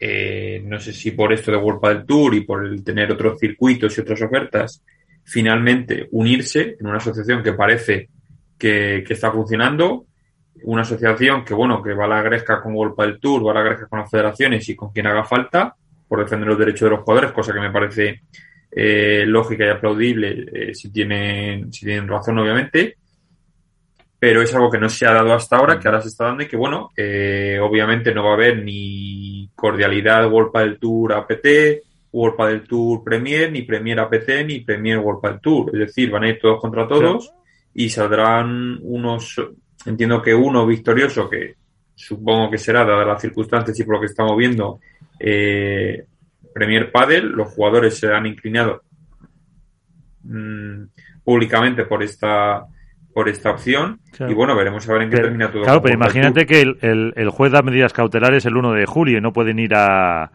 eh, no sé si por esto de World del Tour y por el tener otros circuitos y otras ofertas, finalmente unirse en una asociación que parece que, está funcionando, una asociación que, bueno, que va a la gresca con World del Tour, va a la gresca con las federaciones y con quien haga falta por defender los derechos de los jugadores, cosa que me parece eh, lógica y aplaudible eh, si, tienen, si tienen razón, obviamente pero es algo que no se ha dado hasta ahora, que ahora se está dando y que, bueno, eh, obviamente no va a haber ni cordialidad World del Tour APT, World del Tour Premier, ni Premier APT, ni Premier World del Tour. Es decir, van a ir todos contra todos y saldrán unos, entiendo que uno victorioso, que supongo que será, dadas las circunstancias y por lo que estamos viendo, eh, Premier Padel, los jugadores se han inclinado mm, públicamente por esta por esta opción y bueno, veremos a ver en qué termina todo. Claro, pero imagínate que el, el, juez da medidas cautelares el 1 de julio y no pueden ir a...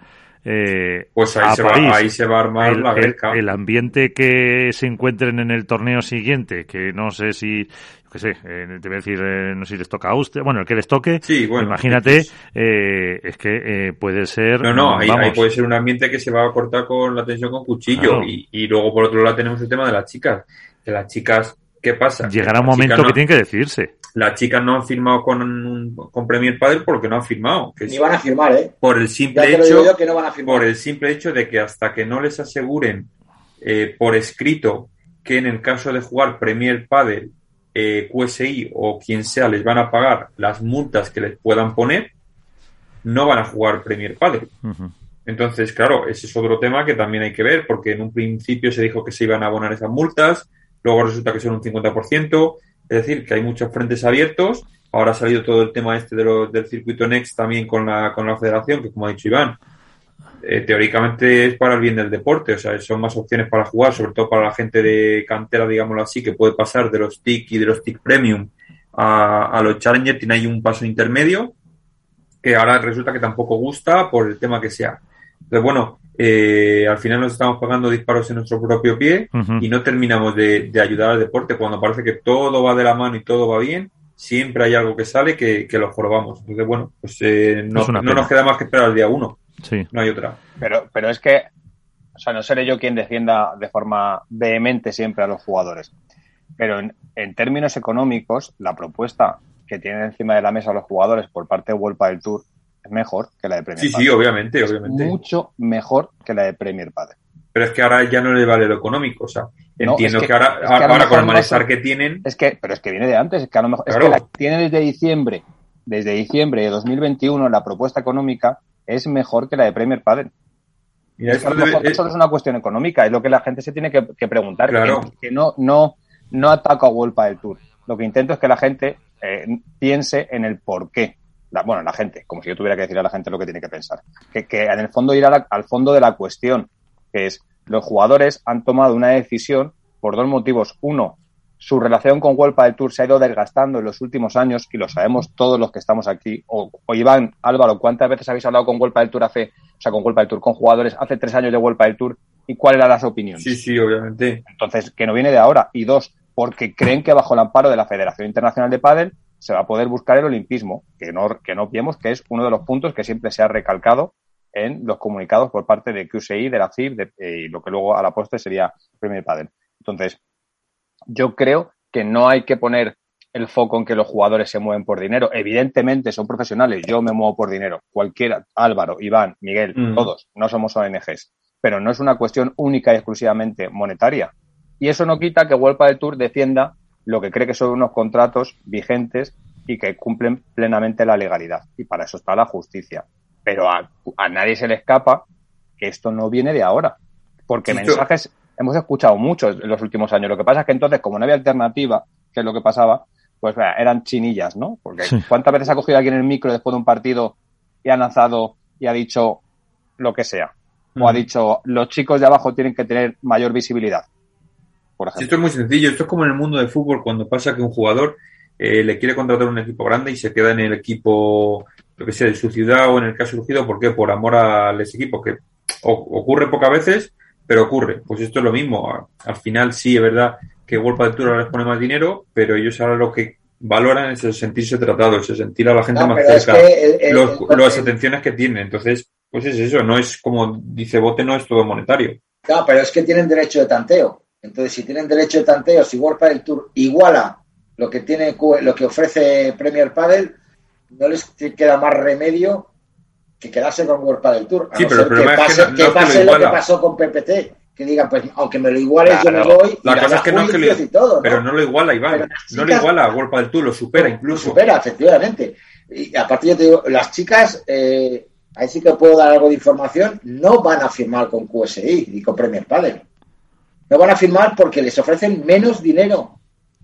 Eh, pues ahí, se Va, ahí se va a armar el, la El, ambiente que se encuentren en el torneo siguiente, que no sé si, qué sé, eh, te voy a decir, eh, no sé si les toca a usted, bueno, el que les toque, sí, bueno, imagínate, eh, es que puede ser... No, no, ahí, puede ser un ambiente que se va a cortar con la tensión con cuchillo y, y luego por otro lado tenemos el tema de las chicas, que las chicas ¿Qué pasa? Llegará un momento que tiene que decidirse. Las chicas no han firmado con, con Premier Padel porque no han firmado. Ni van a firmar, ¿eh? Por el simple hecho, por el simple hecho de que hasta que no les aseguren eh, por escrito que en el caso de jugar Premier Padel, eh, QSI o quien sea les van a pagar las multas que les puedan poner, no van a jugar Premier Padel. Entonces, claro, ese es otro tema que también hay que ver, porque en un principio se dijo que se iban a abonar esas multas, luego resulta que son un 50%, es decir, que hay muchos frentes abiertos. Ahora ha salido todo el tema este de del circuito Next también con la, con la federación, que como ha dicho Iván, eh, teóricamente es para el bien del deporte, o sea, son más opciones para jugar, sobre todo para la gente de cantera, digámoslo así, que puede pasar de los TIC y de los TIC Premium a, a los Challenger, tiene ahí un paso intermedio, que ahora resulta que tampoco gusta por el tema que sea. Entonces, bueno, eh, al final nos estamos pagando disparos en nuestro propio pie y no terminamos de, ayudar al deporte. Cuando parece que todo va de la mano y todo va bien, siempre hay algo que sale que, lo jorobamos. Entonces, bueno, pues eh, no, nos queda más que esperar al día uno. Sí. No hay otra. Pero, pero es que, o sea, no seré yo quien defienda de forma vehemente siempre a los jugadores. Pero en, en términos económicos, la propuesta que tienen encima de la mesa los jugadores por parte de World del Tour mejor que la de Premier Sí, sí, obviamente, obviamente. Mucho mejor que la de Premier Padre. Pero es que ahora ya no le vale lo económico, o sea, entiendo que, ahora, ahora, con el malestar que tienen... Es que, pero es que viene de antes, es que a lo mejor, es que la tiene desde diciembre, desde diciembre de 2021 la propuesta económica es mejor que la de Premier Padre. Mira, eso, es una cuestión económica, es lo que la gente se tiene que, preguntar, que, no, no, no ataca a World del Tour. Lo que intento es que la gente eh, piense en el por qué bueno, la gente, como si yo tuviera que decir a la gente lo que tiene que pensar. Que, que en el fondo ir al fondo de la cuestión, que es los jugadores han tomado una decisión por dos motivos. Uno, su relación con Huelpa del Tour se ha ido desgastando en los últimos años y lo sabemos todos los que estamos aquí. O, Iván, Álvaro, ¿cuántas veces habéis hablado con Huelpa del Tour hace, o sea, con Huelpa del Tour, con jugadores hace tres años de Huelpa del Tour y cuáles eran las opiniones? Sí, sí, obviamente. Entonces, que no viene de ahora. Y dos, porque creen que bajo el amparo de la Federación Internacional de Padel se va a poder buscar el olimpismo, que no, que no vemos que es uno de los puntos que siempre se ha recalcado en los comunicados por parte de QSI, de la CIF, eh, y lo que luego a la postre sería Premier Padel. Entonces, yo creo que no hay que poner el foco en que los jugadores se mueven por dinero. Evidentemente son profesionales, yo me muevo por dinero. Cualquiera, Álvaro, Iván, Miguel, mm. todos, no somos ONGs. Pero no es una cuestión única y exclusivamente monetaria. Y eso no quita que Huelpa del Tour defienda lo que cree que son unos contratos vigentes y que cumplen plenamente la legalidad. Y para eso está la justicia. Pero a, nadie se le escapa que esto no viene de ahora. Porque mensajes hemos escuchado muchos en los últimos años. Lo que pasa es que entonces, como no había alternativa, que es lo que pasaba, pues eran chinillas, ¿no? Porque ¿cuántas veces ha cogido alguien el micro después de un partido y ha lanzado y ha dicho lo que sea? O ha dicho, los chicos de abajo tienen que tener mayor visibilidad esto es muy sencillo. Esto es como en el mundo del fútbol cuando pasa que un jugador eh, le quiere contratar un equipo grande y se queda en el equipo lo que sea, de su ciudad o en el que ha surgido, ¿por qué? Por amor a ese equipo, que ocurre pocas veces, pero ocurre. Pues esto es lo mismo. Al final sí, es verdad que World del Tour les pone más dinero, pero ellos ahora lo que valoran es el sentirse tratados, el sentir a la gente más cerca, las atenciones que tienen. Entonces, pues es eso, no es como dice Bote, no es todo monetario. Claro, pero es que tienen derecho de tanteo. Entonces, si tienen derecho de tanteo, si World del Tour iguala lo que tiene lo que ofrece Premier Padel, no les queda más remedio que quedarse con World del Tour. sí, pero el que pase, es que, pase lo, que pasó con PPT. Que digan, pues aunque me lo iguales, yo me voy. La cosa es que no es que lo, Pero no lo iguala, Iván. no lo iguala a World del Tour, lo supera incluso. Lo supera, efectivamente. Y aparte, yo te digo, las chicas, eh, ahí sí que puedo dar algo de información, no van a firmar con QSI y con Premier Padel. No van a firmar porque les ofrecen menos dinero.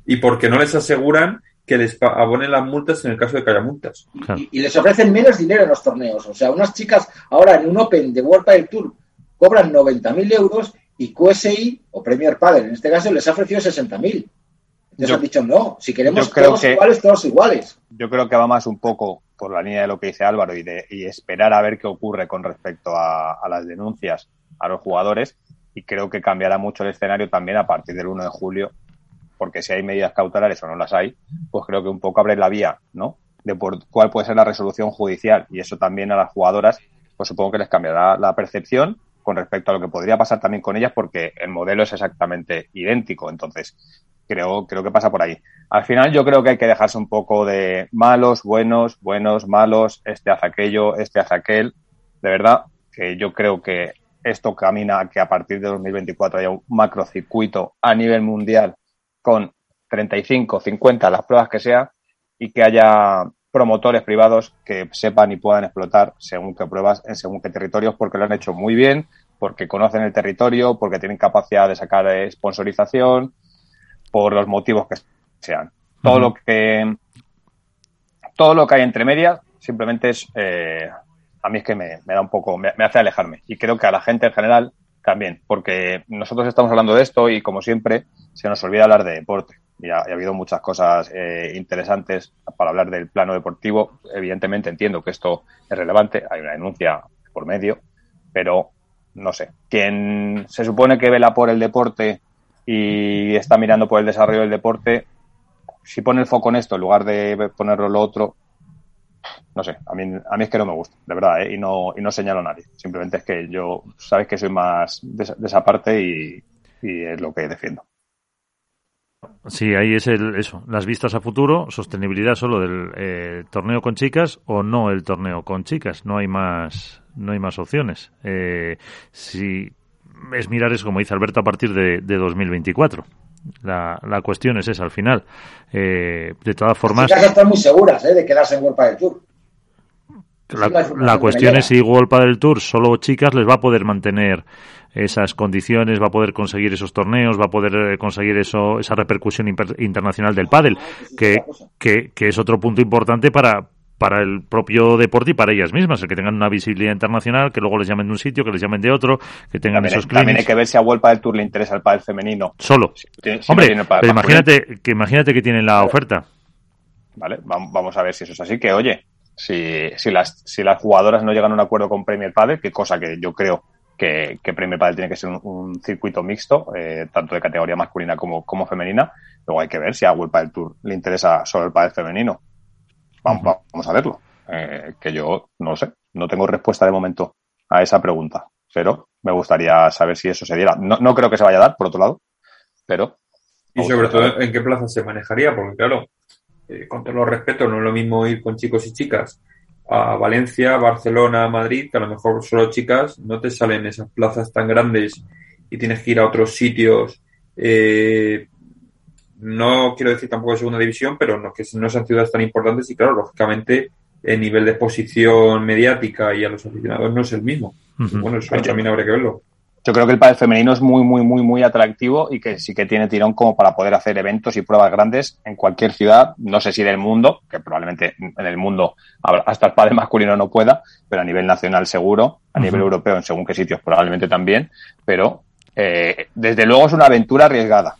Y porque no les aseguran que les abonen las multas en el caso de que haya multas. Y, les ofrecen menos dinero en los torneos. O sea, unas chicas ahora en un Open de World Padel Tour cobran 90.000 euros y QSI o Premier Padel en este caso les ha ofrecido 60.000. Entonces han dicho no, si queremos todos iguales, todos iguales. Yo creo que va más un poco por la línea de lo que dice Álvaro y de y esperar a ver qué ocurre con respecto a, a las denuncias a los jugadores y creo que cambiará mucho el escenario también a partir del 1 de julio porque si hay medidas cautelares o no las hay, pues creo que un poco abre la vía, ¿no? De por cuál puede ser la resolución judicial y eso también a las jugadoras, pues supongo que les cambiará la percepción con respecto a lo que podría pasar también con ellas porque el modelo es exactamente idéntico. Entonces, creo, creo que pasa por ahí. Al final yo creo que hay que dejarse un poco de malos, buenos, buenos, malos, este hace aquello, este hace aquel. De verdad que yo creo que esto camina a que a partir de 2024 haya un macrocircuito a nivel mundial con 35, 50, las pruebas que sea, y que haya promotores privados que sepan y puedan explotar según qué pruebas en según qué territorios, porque lo han hecho muy bien, porque conocen el territorio, porque tienen capacidad de sacar sponsorización, por los motivos que sean. Todo lo que todo lo que hay entre medias simplemente es eh, a mí es que me, da un poco, me, hace alejarme. Y creo que a la gente en general también, porque nosotros estamos hablando de esto y como siempre se nos olvida hablar de deporte. Y ha, habido muchas cosas eh, interesantes para hablar del plano deportivo. Evidentemente entiendo que esto es relevante, hay una denuncia por medio, pero no sé. Quien se supone que vela por el deporte y está mirando por el desarrollo del deporte, si pone el foco en esto en lugar de ponerlo en lo otro, no sé, a mí, a mí es que no me gusta, de verdad, ¿eh? y, no, y no señalo a nadie. Simplemente es que yo, sabes que soy más de, esa parte y, es lo que defiendo. Sí, ahí es el, eso, las vistas a futuro, sostenibilidad solo del eh, torneo con chicas o no el torneo con chicas. No hay más, no hay más opciones. Eh, si es mirar eso, como dice Alberto, a partir de, de 2024. La, la cuestión es esa al final. Eh, de todas formas. Las chicas están muy seguras ¿eh? de quedarse en World del Tour. La, cuestión es si World del Tour solo chicas les va a poder mantener esas condiciones, va a poder conseguir esos torneos, va a poder eh, conseguir eso, esa repercusión internacional del pádel, que, que, que es otro punto importante para, para el propio deporte y para ellas mismas, el que tengan una visibilidad internacional, que luego les llamen de un sitio, que les llamen de otro, que tengan esos clientes. También hay que ver si a World del Tour le interesa el pádel femenino. Solo. Hombre, imagínate que imagínate que tienen la oferta. Vale, vamos a ver si eso es así, que oye, si, si, las, si las jugadoras no llegan a un acuerdo con Premier Padel, que cosa que yo creo que, que Premier Padel tiene que ser un, circuito mixto, eh, tanto de categoría masculina como, como femenina, luego hay que ver si a World del Tour le interesa solo el pádel femenino. Vamos, vamos a verlo. Eh, que yo no sé, no tengo respuesta de momento a esa pregunta, pero me gustaría saber si eso se diera. No, no creo que se vaya a dar, por otro lado, pero. Y sobre todo, ¿en qué plaza se manejaría? Porque, claro, eh, con todo los respeto, no es lo mismo ir con chicos y chicas a Valencia, Barcelona, Madrid, que a lo mejor solo chicas, no te salen esas plazas tan grandes y tienes que ir a otros sitios eh, no quiero decir tampoco de segunda división, pero no, que no sean ciudades tan importantes y claro, lógicamente el nivel de exposición mediática y a los aficionados no es el mismo. Bueno, eso también habría que verlo. Yo creo que el pádel femenino es muy, muy, muy, muy atractivo y que sí que tiene tirón como para poder hacer eventos y pruebas grandes en cualquier ciudad, no sé si del mundo, que probablemente en el mundo hasta el pádel masculino no pueda, pero a nivel nacional seguro, a nivel europeo en según qué sitios probablemente también, pero eh, desde luego es una aventura arriesgada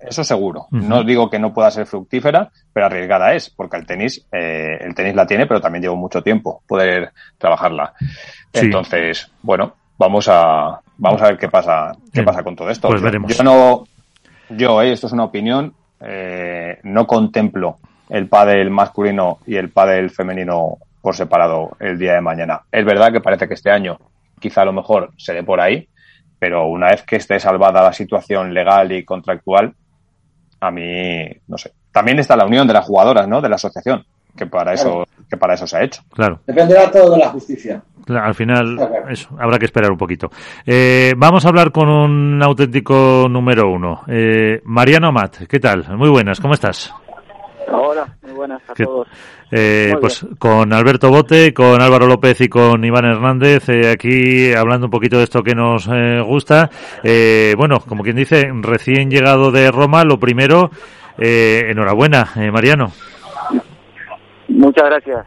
eso seguro. No digo que no pueda ser fructífera, pero arriesgada es, porque el tenis, eh, el tenis la tiene, pero también lleva mucho tiempo poder trabajarla. Entonces, bueno, vamos a, vamos a ver qué pasa, qué pasa con todo esto. Pues veremos. Yo no, yo, eh, esto es una opinión, eh, no contemplo el pádel masculino y el pádel femenino por separado el día de mañana. Es verdad que parece que este año quizá a lo mejor se dé por ahí, pero una vez que esté salvada la situación legal y contractual, a mí, no sé. También está la unión de las jugadoras, ¿no? De la asociación, que para eso, que para eso se ha hecho. Claro. Dependerá todo de la justicia. al final, eso, habrá que esperar un poquito. Eh, vamos a hablar con un auténtico número uno. Eh, Mariano Amat, ¿qué tal? Muy buenas, ¿cómo estás? Hola, muy buenas a todos. Eh, pues con Alberto Bote, con Álvaro López y con Iván Hernández, eh, aquí hablando un poquito de esto que nos eh, gusta. bueno, como quien dice, recién llegado de Roma, lo primero, enhorabuena, Mariano. Muchas gracias.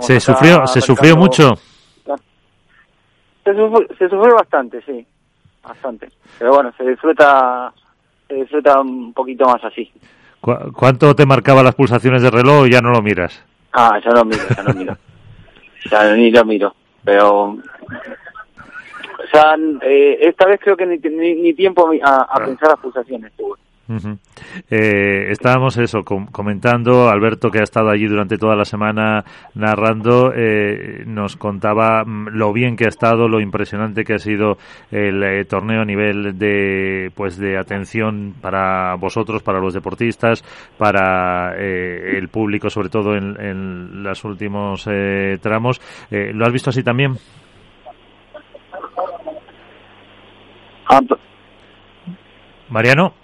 ¿Se sufrió, se sufrió mucho? Se sufrió, se sufrió bastante, sí, bastante. Pero bueno, se disfruta, se disfruta un poquito más así. ¿Cuánto te marcaba las pulsaciones de reloj y ya no lo miras? Ah, ya no miro, ya no miro. ya ni lo miro. Pero. O sea, eh, esta vez creo que ni, ni, tiempo a, a pensar las pulsaciones, seguro eh, estábamos eso comentando Alberto que ha estado allí durante toda la semana narrando eh, nos contaba mm, lo bien que ha estado lo impresionante que ha sido el eh, torneo a nivel de pues de atención para vosotros para los deportistas para eh, el público sobre todo en, en los últimos tramos. Lo has visto así también Mariano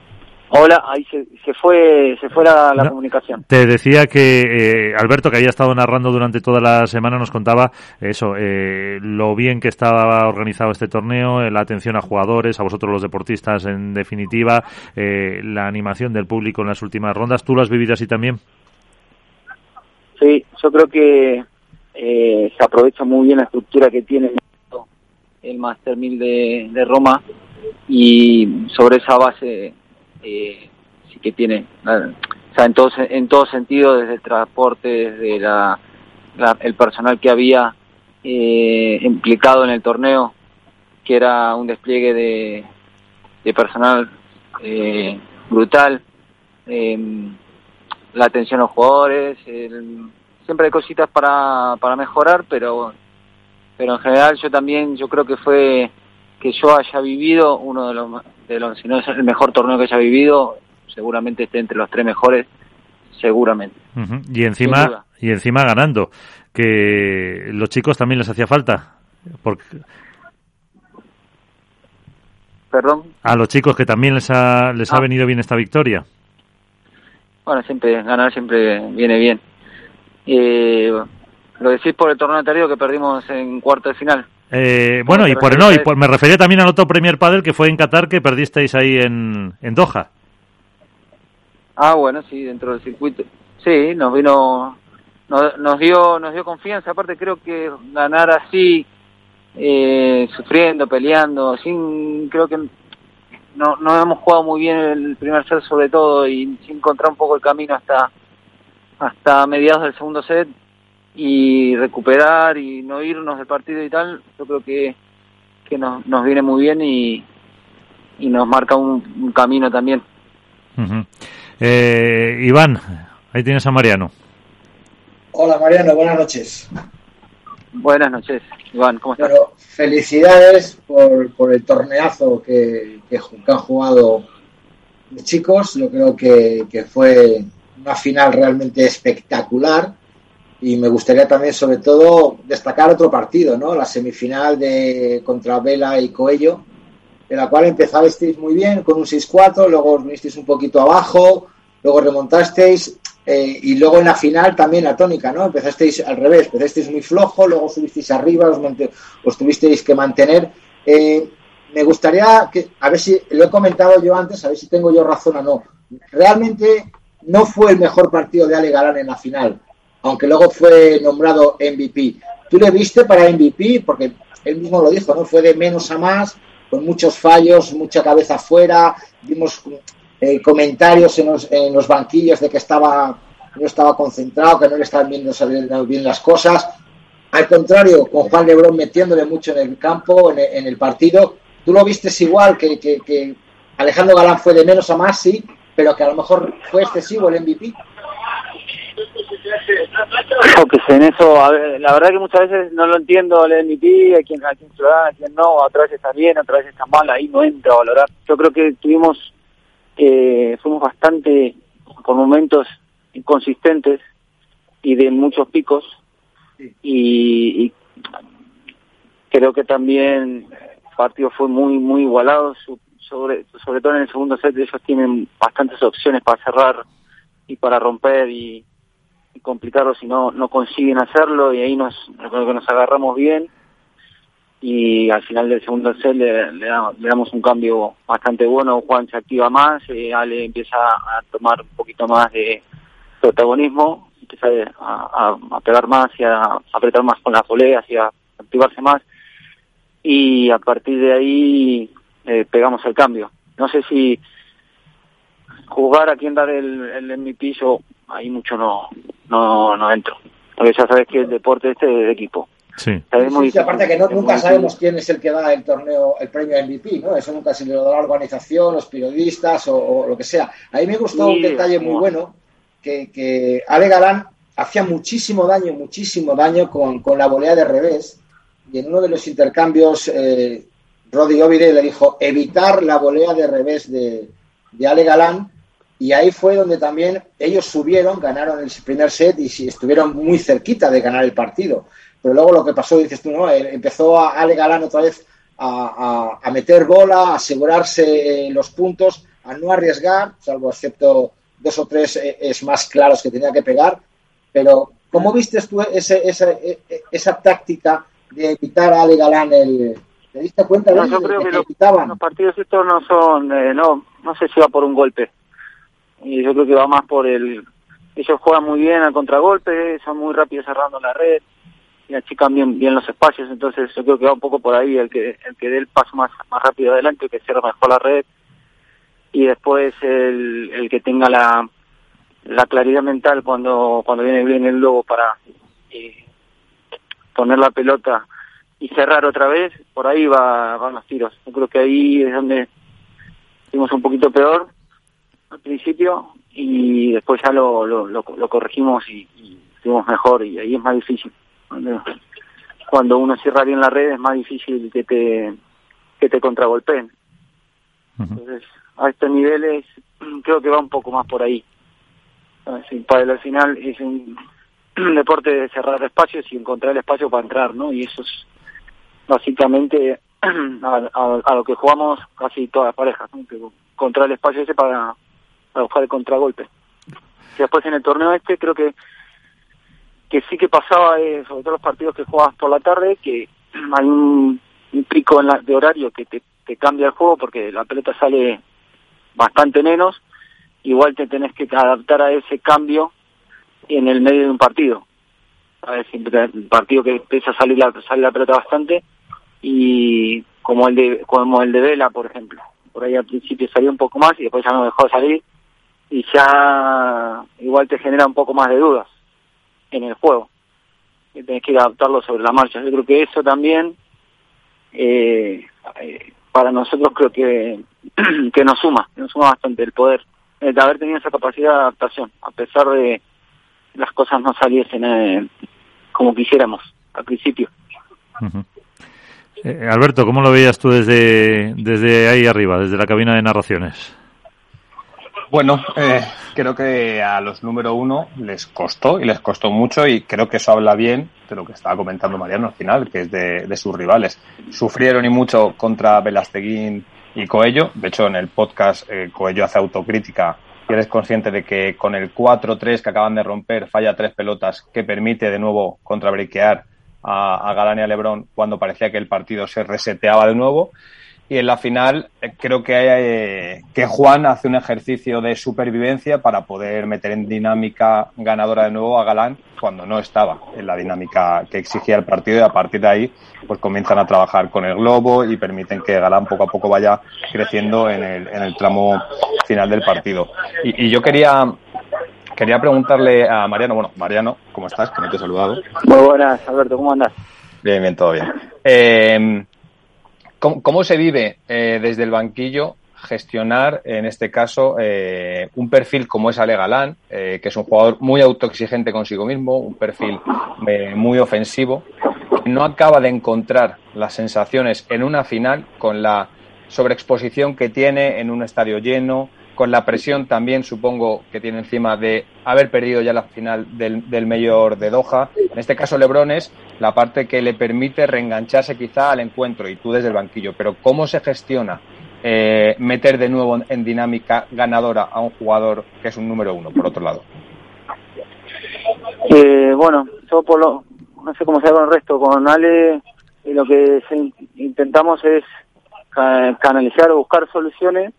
Hola, ahí se, se fue, se fue la, comunicación. Te decía que eh, Alberto, que había estado narrando durante toda la semana, nos contaba eso, eh, lo bien que estaba organizado este torneo, eh, la atención a jugadores, a vosotros los deportistas, en definitiva, la animación del público en las últimas rondas. ¿Tú lo has vivido así también? Sí, yo creo que se aprovecha muy bien la estructura que tiene el Master 1000 de, de Roma y sobre esa base eh, sí que tiene, o sea, en todo, en todo sentido, desde el transporte, desde la, el personal que había eh, implicado en el torneo, que era un despliegue de, de personal eh, brutal, em, la atención a los jugadores, siempre hay cositas para, para mejorar, pero pero en general yo también yo creo que fue que yo haya vivido uno de los de los, si no es el mejor torneo que haya vivido, seguramente esté entre los tres mejores, seguramente. Y encima y encima ganando, que los chicos también les hacía falta. Porque... Perdón. A los chicos que también les ha, les ha ah. venido bien esta victoria. Bueno, siempre ganar siempre viene bien. Eh, lo decís por el torneo anterior que perdimos en cuarto de final. Eh, bueno, y por no, y por, me refería también al otro Premier Padel que fue en Qatar que perdisteis ahí en, en Doha. Ah, bueno, sí, dentro del circuito. Sí, nos vino, nos, nos dio, nos dio confianza. Aparte, creo que ganar así, eh, sufriendo, peleando, sin, creo que no, no hemos jugado muy bien el primer set sobre todo y sin encontrar un poco el camino hasta, hasta mediados del segundo set y recuperar y no irnos del partido y tal, yo creo que, que nos, nos viene muy bien y, y nos marca un, camino también. eh, Iván, ahí tienes a Mariano. Hola Mariano, buenas noches. Buenas noches, Iván, ¿cómo estás? Bueno, felicidades por, por el torneazo que, que, han jugado los chicos. Yo creo que, que fue una final realmente espectacular y me gustaría también, sobre todo, destacar otro partido, ¿no? La semifinal de contra Vela y Coello, en la cual empezasteis muy bien con un 6-4, luego os vinisteis un poquito abajo, luego remontasteis eh, y luego en la final también la tónica, ¿no? Empezasteis al revés, empezasteis muy flojo, luego subisteis arriba, os, tuvisteis que mantener. Eh, me gustaría que, a ver si lo he comentado yo antes, a ver si tengo yo razón o no. Realmente no fue el mejor partido de Ale Galán en la final aunque luego fue nombrado MVP. ¿Tú le viste para MVP? Porque él mismo lo dijo, ¿no? Fue de menos a más, con muchos fallos, mucha cabeza afuera, vimos eh, comentarios en los, en los banquillos de que estaba no estaba concentrado, que no le estaban viendo bien las cosas. Al contrario, con Juan Lebrón metiéndole mucho en el campo, en el, partido, ¿tú lo vistes igual que, que, Alejandro Galán fue de menos a más, sí, pero que a lo mejor fue excesivo el MVP? Que en eso, la verdad que muchas veces no lo entiendo el MVP, a quién, a quién se a quién no, otra vez está bien, otra vez está mal, ahí no entra a valorar. Yo creo que tuvimos, eh, fuimos bastante, por momentos, inconsistentes y de muchos picos y, creo que también el partido fue muy muy igualado sobre sobre todo en el segundo set ellos tienen bastantes opciones para cerrar y para romper y, complicarlo si no no consiguen hacerlo y ahí nos creo que nos agarramos bien y al final del segundo set le, le, damos un cambio bastante bueno Juan se activa más eh, Ale empieza a tomar un poquito más de protagonismo, empieza a, pegar más y a, apretar más con las poleas y a activarse más. Y a partir de ahí eh, pegamos el cambio. No sé si jugar a quién dar el, el MVP, yo ahí mucho no, no, no entro. Porque ya sabes que el deporte este es de equipo. Sí. aparte que no, nunca sabemos quién es el que da el torneo, el premio MVP, ¿no? Eso nunca se lo da la organización, los periodistas o, lo que sea. A mí me gustó un detalle muy bueno que, Ale Galán hacía muchísimo daño, muchísimo daño con, la volea de revés. Y en uno de los intercambios, eh, Rodi Ovire le dijo evitar la volea de revés de, Ale Galán. Y ahí fue donde también ellos subieron, ganaron el primer set y estuvieron muy cerquita de ganar el partido. Pero luego lo que pasó, dices tú, ¿no? Eh, empezó a Ale Galán otra vez a, a meter bola, a asegurarse los puntos, a no arriesgar, salvo excepto dos o tres eh, es más claros que tenía que pegar, pero ¿cómo viste tú ese, esa, e, e, esa táctica de evitar a Ale Galán el... ¿Te diste cuenta no, yo creo que, los, partidos estos no son, eh, no, no sé si va por un golpe. Y yo creo que va más por el... Ellos juegan muy bien al contragolpe, son muy rápidos cerrando la red y achican bien, los espacios, entonces yo creo que va un poco por ahí el que el que dé el paso más, más rápido adelante, el que cierra mejor la red y después el, el que tenga la, la claridad mental cuando cuando viene bien el lobo para eh, poner la pelota y cerrar otra vez, por ahí va, van los tiros. Yo creo que ahí es donde fuimos un poquito peor al principio y después ya lo, lo, lo, corregimos y, y fuimos mejor y ahí es más difícil. Cuando, uno cierra bien la red es más difícil que te que te contragolpeen. Entonces, a estos niveles creo que va un poco más por ahí. Para al final es un, deporte de cerrar espacios y encontrar el espacio para entrar, ¿no? Y eso es básicamente a, lo que jugamos casi todas las parejas, ¿no? encontrar el espacio ese para, para buscar el contragolpe. Y después en el torneo este creo que que sí que pasaba, eh, sobre todo los partidos que jugabas por la tarde, que hay un, pico en la, de horario que te, cambia el juego porque la pelota sale bastante menos, igual te tenés que adaptar a ese cambio en el medio de un partido. A ver, un partido que empieza a salir la, sale la pelota bastante y como el de como el de Vela, por ejemplo. Por ahí al principio salió un poco más y después ya no dejó de salir y ya igual te genera un poco más de dudas en el juego. Y tenés que adaptarlo sobre la marcha. Yo creo que eso también eh, eh para nosotros creo que, que nos suma, nos suma bastante el poder de haber tenido esa capacidad de adaptación, a pesar de las cosas no saliesen eh, como quisiéramos al principio. Eh, Alberto, ¿cómo lo veías tú desde, desde ahí arriba, desde la cabina de narraciones? Bueno, eh, creo que a los número uno les costó y les costó mucho y creo que eso habla bien de lo que estaba comentando Mariano al final, que es de, sus rivales. Sufrieron y mucho contra Velasteguín y Coello. De hecho, en el podcast eh, Coello hace autocrítica y eres consciente de que con el 4-3 que acaban de romper falla tres pelotas que permite de nuevo contrabriquear a, a Galán y a Lebrón cuando parecía que el partido se reseteaba de nuevo y en la final eh, creo que, eh, que Juan hace un ejercicio de supervivencia para poder meter en dinámica ganadora de nuevo a Galán cuando no estaba en la dinámica que exigía el partido y a partir de ahí pues comienzan a trabajar con el globo y permiten que Galán poco a poco vaya creciendo en el, en el tramo final del partido. Y, y yo quería quería preguntarle a Mariano, bueno, Mariano, ¿cómo estás? Que no te he saludado. Muy buenas, Alberto, ¿cómo andas? Bien, bien, todo bien. Eh, ¿Cómo, se vive eh, desde el banquillo gestionar, en este caso, eh, un perfil como es Ale Galán, eh, que es un jugador muy autoexigente consigo mismo, un perfil muy ofensivo, no acaba de encontrar las sensaciones en una final con la sobreexposición que tiene en un estadio lleno, con la presión también, supongo, que tiene encima de haber perdido ya la final del, del Mayor de Doha. En este caso, Lebron es la parte que le permite reengancharse quizá al encuentro y tú desde el banquillo. Pero ¿cómo se gestiona eh, meter de nuevo en dinámica ganadora a un jugador que es un número uno, por otro lado? Eh, bueno, yo por lo, no sé cómo se con el resto, con Ale y lo que intentamos es canalizar o buscar soluciones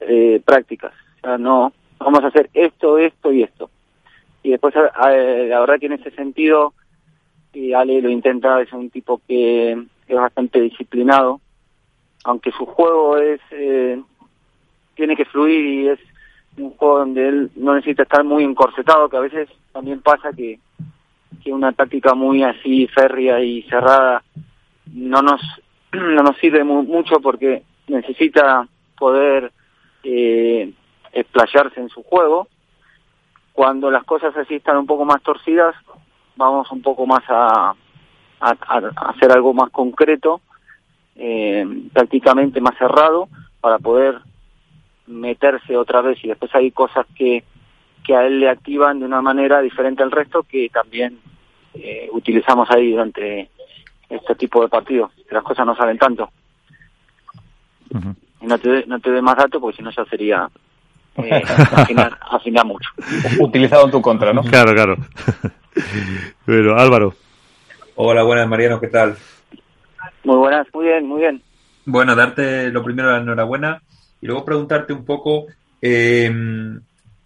eh, prácticas. O sea, no, vamos a hacer esto, esto y esto. Y después, la verdad que en ese sentido, y Ale lo intenta, es un tipo que es bastante disciplinado, aunque su juego es eh, tiene que fluir y es un juego donde él no necesita estar muy encorsetado, que a veces también pasa que, que una táctica muy así férrea y cerrada no nos no nos sirve mucho porque necesita poder eh, explayarse en su juego. Cuando las cosas así están un poco más torcidas, vamos un poco más a, hacer algo más concreto, eh, prácticamente más cerrado, para poder meterse otra vez. Y después hay cosas que, que a él le activan de una manera diferente al resto que también eh, utilizamos ahí durante este tipo de partidos, las cosas no salen tanto y no te, no te dé más datos porque si no ya sería eh, afinar, mucho. Utilizado en tu contra, ¿no? Claro, claro. Pero Álvaro. Hola, buenas Mariano, ¿qué tal? Muy buenas, muy bien, muy bien. Bueno, darte lo primero la enhorabuena y luego preguntarte un poco, eh,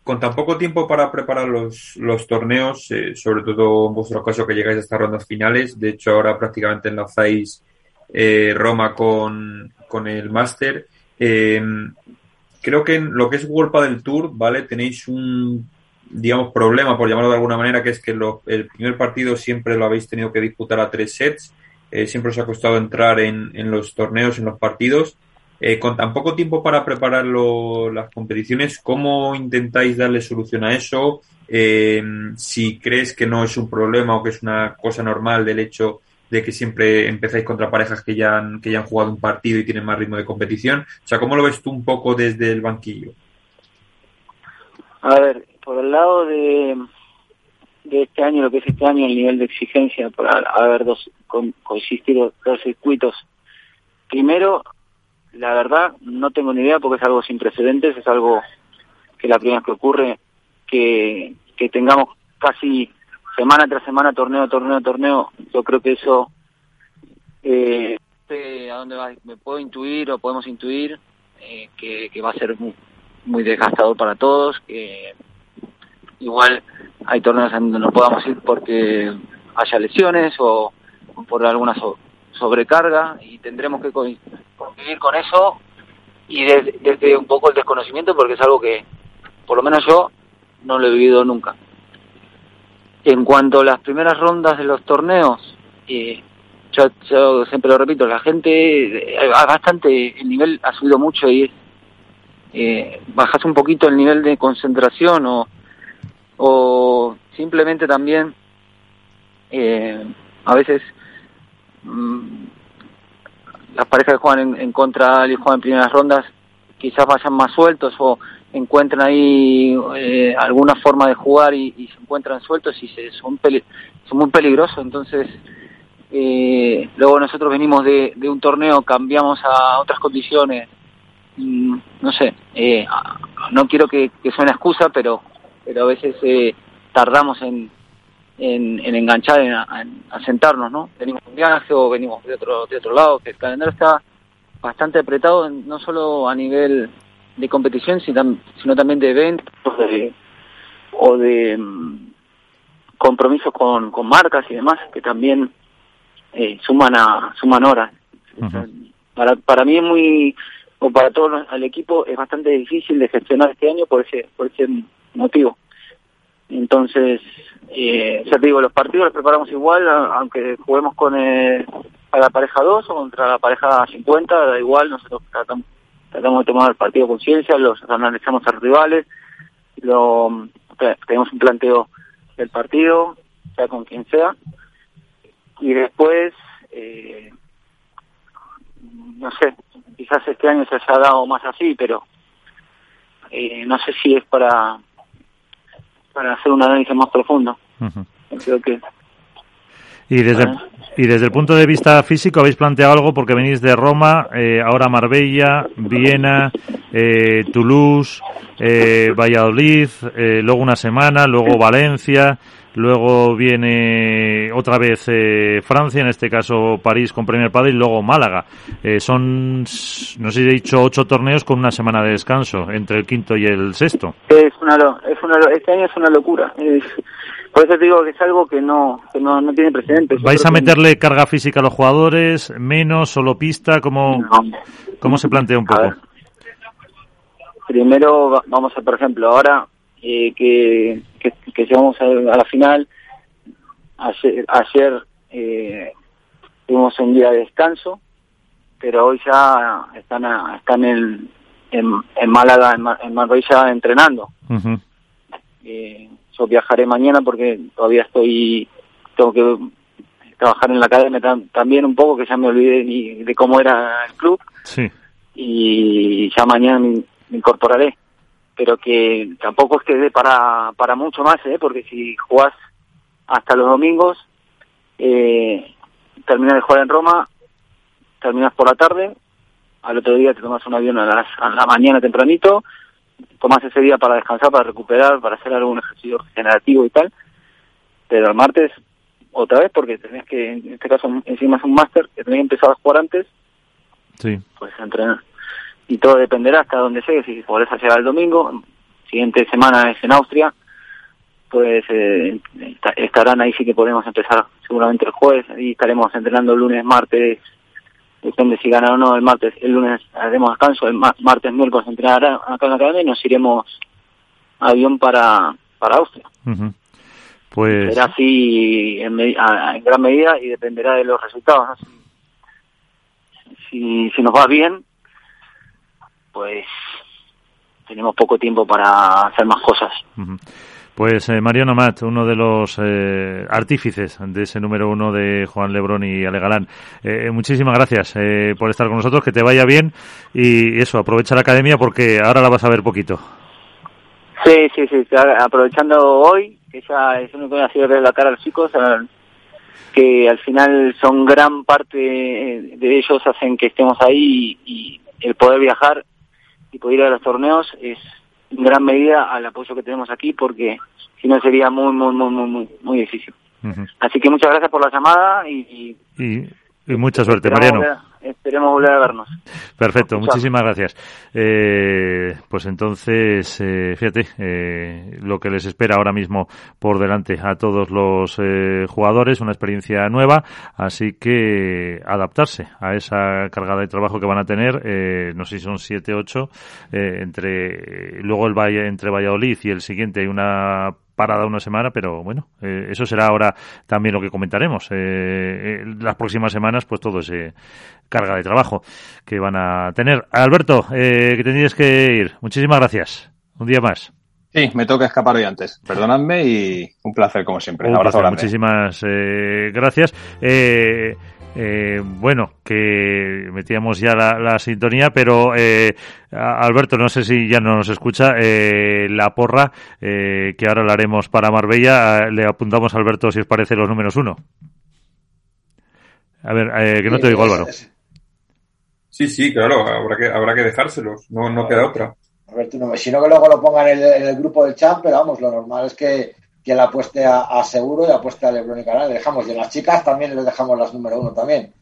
con tan poco tiempo para preparar los, los torneos, eh, sobre todo en vuestro caso que llegáis a estas rondas finales, de hecho ahora prácticamente enlazáis eh, Roma con, con el máster, eh, creo que en lo que es World del Tour, ¿vale? Tenéis un, digamos, problema, por llamarlo de alguna manera, que es que el primer partido siempre lo habéis tenido que disputar a tres sets. Eh, siempre os ha costado entrar en, los torneos, en los partidos. Eh, con tan poco tiempo para preparar las competiciones, ¿cómo intentáis darle solución a eso? Eh, si crees que no es un problema o que es una cosa normal del hecho de que siempre empezáis contra parejas que ya, han, que ya han jugado un partido y tienen más ritmo de competición. O sea, ¿cómo lo ves tú un poco desde el banquillo? A ver, por el lado de, de este año, lo que es este año, el nivel de exigencia, por haber dos, coexistido dos circuitos. Primero, la verdad, no tengo ni idea porque es algo sin precedentes, es algo que la primera vez que ocurre, que, que tengamos casi semana tras semana, torneo, torneo, torneo, yo creo que eso, eh, a dónde va, me puedo intuir o podemos intuir eh, que, que, va a ser muy, muy, desgastador para todos, que igual hay torneos en donde no podamos ir porque haya lesiones o, por alguna sobrecarga y tendremos que convivir con eso y desde, desde un poco el desconocimiento porque es algo que por lo menos yo no lo he vivido nunca. En cuanto a las primeras rondas de los torneos, eh, yo, siempre lo repito, la gente, eh, bastante, el nivel ha subido mucho y eh, bajas un poquito el nivel de concentración o, o simplemente también eh, a veces mm, las parejas que juegan en, contra y juegan en primeras rondas quizás vayan más sueltos o encuentran ahí eh, alguna forma de jugar y, se encuentran sueltos y se, son, son muy peligrosos. Entonces, eh, luego nosotros venimos de, un torneo, cambiamos a otras condiciones. Mm, no sé, eh, no quiero que, que suene excusa, pero, pero a veces eh, tardamos en, en, en enganchar, en, en, sentarnos, ¿no? Venimos de un viaje o venimos de otro, de otro lado, que el calendario está bastante apretado, no solo a nivel de competición, sino, también de eventos o de mm, compromisos con, con marcas y demás que también eh, suman a suman horas. para, para mí es muy o para todo el equipo es bastante difícil de gestionar este año por ese por ese motivo. Entonces, eh, ya te digo, los partidos los preparamos igual, aunque juguemos con eh, a la pareja 2 o contra la pareja 50, da igual, nosotros tratamos, tratamos de tomar el partido con ciencia, los analizamos a los rivales, lo, tenemos un planteo del partido, sea con quien sea, y después, eh, no sé, quizás este año se haya dado más así, pero eh, no sé si es para para hacer un análisis más profundo. Creo que y desde, y desde el punto de vista físico habéis planteado algo porque venís de Roma, eh, ahora Marbella, Viena, eh, Toulouse, eh, Valladolid, eh, luego una semana, luego Valencia, luego viene otra vez eh, Francia, en este caso París con Premier Padre y luego Málaga. Son, no sé si he dicho, ocho torneos con una semana de descanso entre el quinto y el sexto. Es una, es una, este año es una locura. Es, por eso te digo que es algo que no, que no, no tiene precedentes. ¿Vais a meterle carga física a los jugadores? ¿Menos? ¿Solo pista? ¿Cómo, ¿cómo se plantea un poco? Primero vamos a, por ejemplo, ahora eh, que, que, que, llegamos a, la final, ayer, ayer eh, tuvimos un día de descanso, pero hoy ya están, están en, en, Málaga, en, Marbella entrenando. eh, yo viajaré mañana porque todavía estoy, tengo que trabajar en la academia también un poco, que ya me olvidé ni de cómo era el club. Sí. Y ya mañana me, incorporaré. Pero que tampoco es que dé para, para mucho más, ¿eh? porque si jugás hasta los domingos, eh, terminas de jugar en Roma, terminas por la tarde, al otro día te tomas un avión a, las, a la mañana tempranito, tomas ese día para descansar, para recuperar, para hacer algún ejercicio regenerativo y tal, pero el martes otra vez, porque tenés que, en este caso encima es un máster, que tenés que empezar a jugar antes, sí. pues entrenar. Y todo dependerá hasta donde llegues, si podés llegar el domingo, siguiente semana es en Austria, pues eh, estarán ahí sí que podemos empezar seguramente el jueves y estaremos entrenando lunes, martes, depende si gana o no el martes, el lunes haremos descanso, el martes, miércoles entrenará acá en la academia y nos iremos a avión para, para Austria. Pues... Será así en, en, gran medida y dependerá de los resultados. Si, si nos va bien, pues tenemos poco tiempo para hacer más cosas. Pues eh, Mariano Mat, uno de los eh, artífices de ese número uno de Juan Lebrón y Ale Galán. Eh, muchísimas gracias eh, por estar con nosotros, que te vaya bien y eso, aprovecha la academia porque ahora la vas a ver poquito. Sí, sí, sí, aprovechando hoy, que ya es único que ha sido ver la cara a los chicos, que al final son gran parte de ellos hacen que estemos ahí y el poder viajar y poder ir a los torneos es en gran medida al apoyo que tenemos aquí porque si no sería muy, muy, muy, muy, muy, difícil. Así que muchas gracias por la llamada y, y, y mucha suerte, Mariano. Esperemos volver a vernos. Perfecto, muchísimas gracias. Eh, pues entonces, eh, fíjate, eh, lo que les espera ahora mismo por delante a todos los eh, jugadores, una experiencia nueva, así que adaptarse a esa cargada de trabajo que van a tener, eh, no sé si son siete, ocho, eh, entre, luego el Valle, entre Valladolid y el siguiente hay una parada una semana, pero bueno, eh, eso será ahora también lo que comentaremos. Eh, eh, las próximas semanas, pues todo ese carga de trabajo que van a tener. Alberto, eh, que tendrías que ir. Muchísimas gracias. Un día más. Sí, me toca escapar hoy antes. Perdonadme y un placer como siempre. Un, abrazo placer. Muchísimas eh, gracias. Eh, eh, bueno, que metíamos ya la, la sintonía, pero eh, Alberto, no sé si ya no nos escucha, eh, la porra, eh, que ahora la haremos para Marbella, le apuntamos a Alberto si os parece los números uno. A ver, eh, que no te digo Álvaro. Sí, sí, claro, habrá que, habrá que dejárselos, no, no queda otra. Alberto, no, si no que luego lo pongan en el, en el grupo del chat, pero vamos, lo normal es que que la apueste a, Seguro y apueste a Lebron y Canal. Le dejamos. Y en las chicas también les dejamos las número uno también.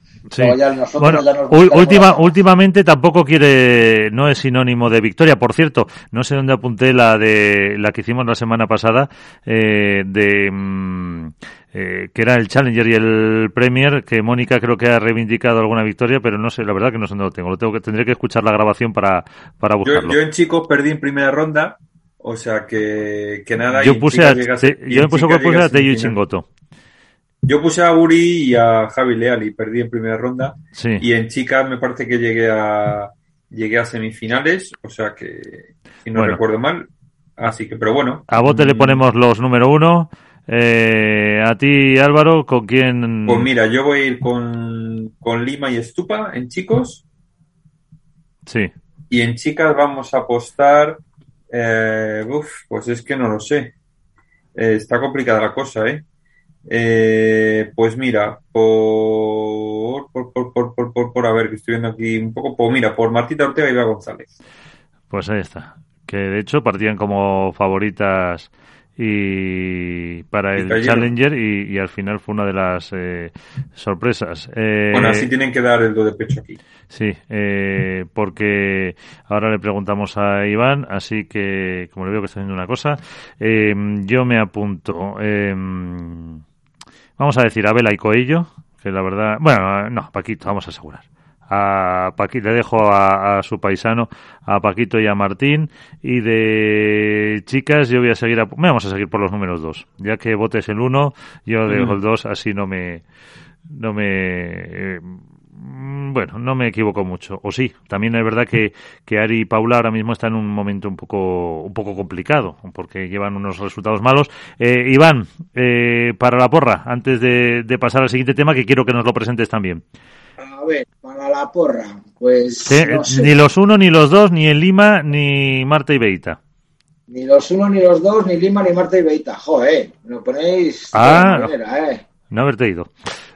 bueno, última, últimamente tampoco quiere, no es sinónimo de victoria. Por cierto, no sé dónde apunté la de la que hicimos la semana pasada eh, de mm, eh, que era el Challenger y el Premier, que Mónica creo que ha reivindicado alguna victoria, pero no sé, la verdad que no sé dónde lo tengo. Lo tengo que tendré que escuchar la grabación para, para buscarlo. Yo, en chicos perdí en primera ronda, o sea que, que nada. Yo puse a, yo me puse, a Teyu y Chingoto. Yo puse a Uri y a Javi Leal y perdí en primera ronda. Y en chicas me parece que llegué a llegué a semifinales, o sea que si no recuerdo mal. Así que, pero bueno. A bote le mm. ponemos los número uno. Eh, a ti, Álvaro, ¿con quién? Pues mira, yo voy a ir con, con Lima y Estupa en chicos. Sí. Y en chicas vamos a apostar. Eh, uf, pues es que no lo sé. Eh, está complicada la cosa, ¿eh? ¿eh? pues mira, por por, por, por, por, por, a ver, que estoy viendo aquí un poco, pues mira, por Martita Ortega y Eva González. Pues ahí está. Que de hecho partían como favoritas y para el Challenger y, al final fue una de las eh, sorpresas. Eh, bueno, así tienen que dar el do de pecho aquí. Sí, eh, porque ahora le preguntamos a Iván, así que como le veo que está haciendo una cosa, yo me apunto. vamos a decir Abela y Coello, que la verdad, bueno, no, Paquito, vamos a asegurar a Paquito, le dejo a, su paisano, a Paquito y a Martín. Y de chicas, yo voy a seguir, a, vamos a seguir por los números dos. Ya que votes el uno, yo dejo el dos, así no me, no me, eh, bueno, no me equivoco mucho. O sí, también es verdad que, que Ari y Paula ahora mismo están en un momento un poco, un poco complicado, porque llevan unos resultados malos. Eh, Iván, eh, para la porra, antes de, de pasar al siguiente tema, que quiero que nos lo presentes también. A ver, para la porra, pues. Ni los uno, ni los dos, ni en Lima, ni Marta y Beita. Ni los uno, ni los dos, ni Lima, ni Marta y Beita. Joder, me lo ponéis. Ah, manera, ¿eh? no haberte ido.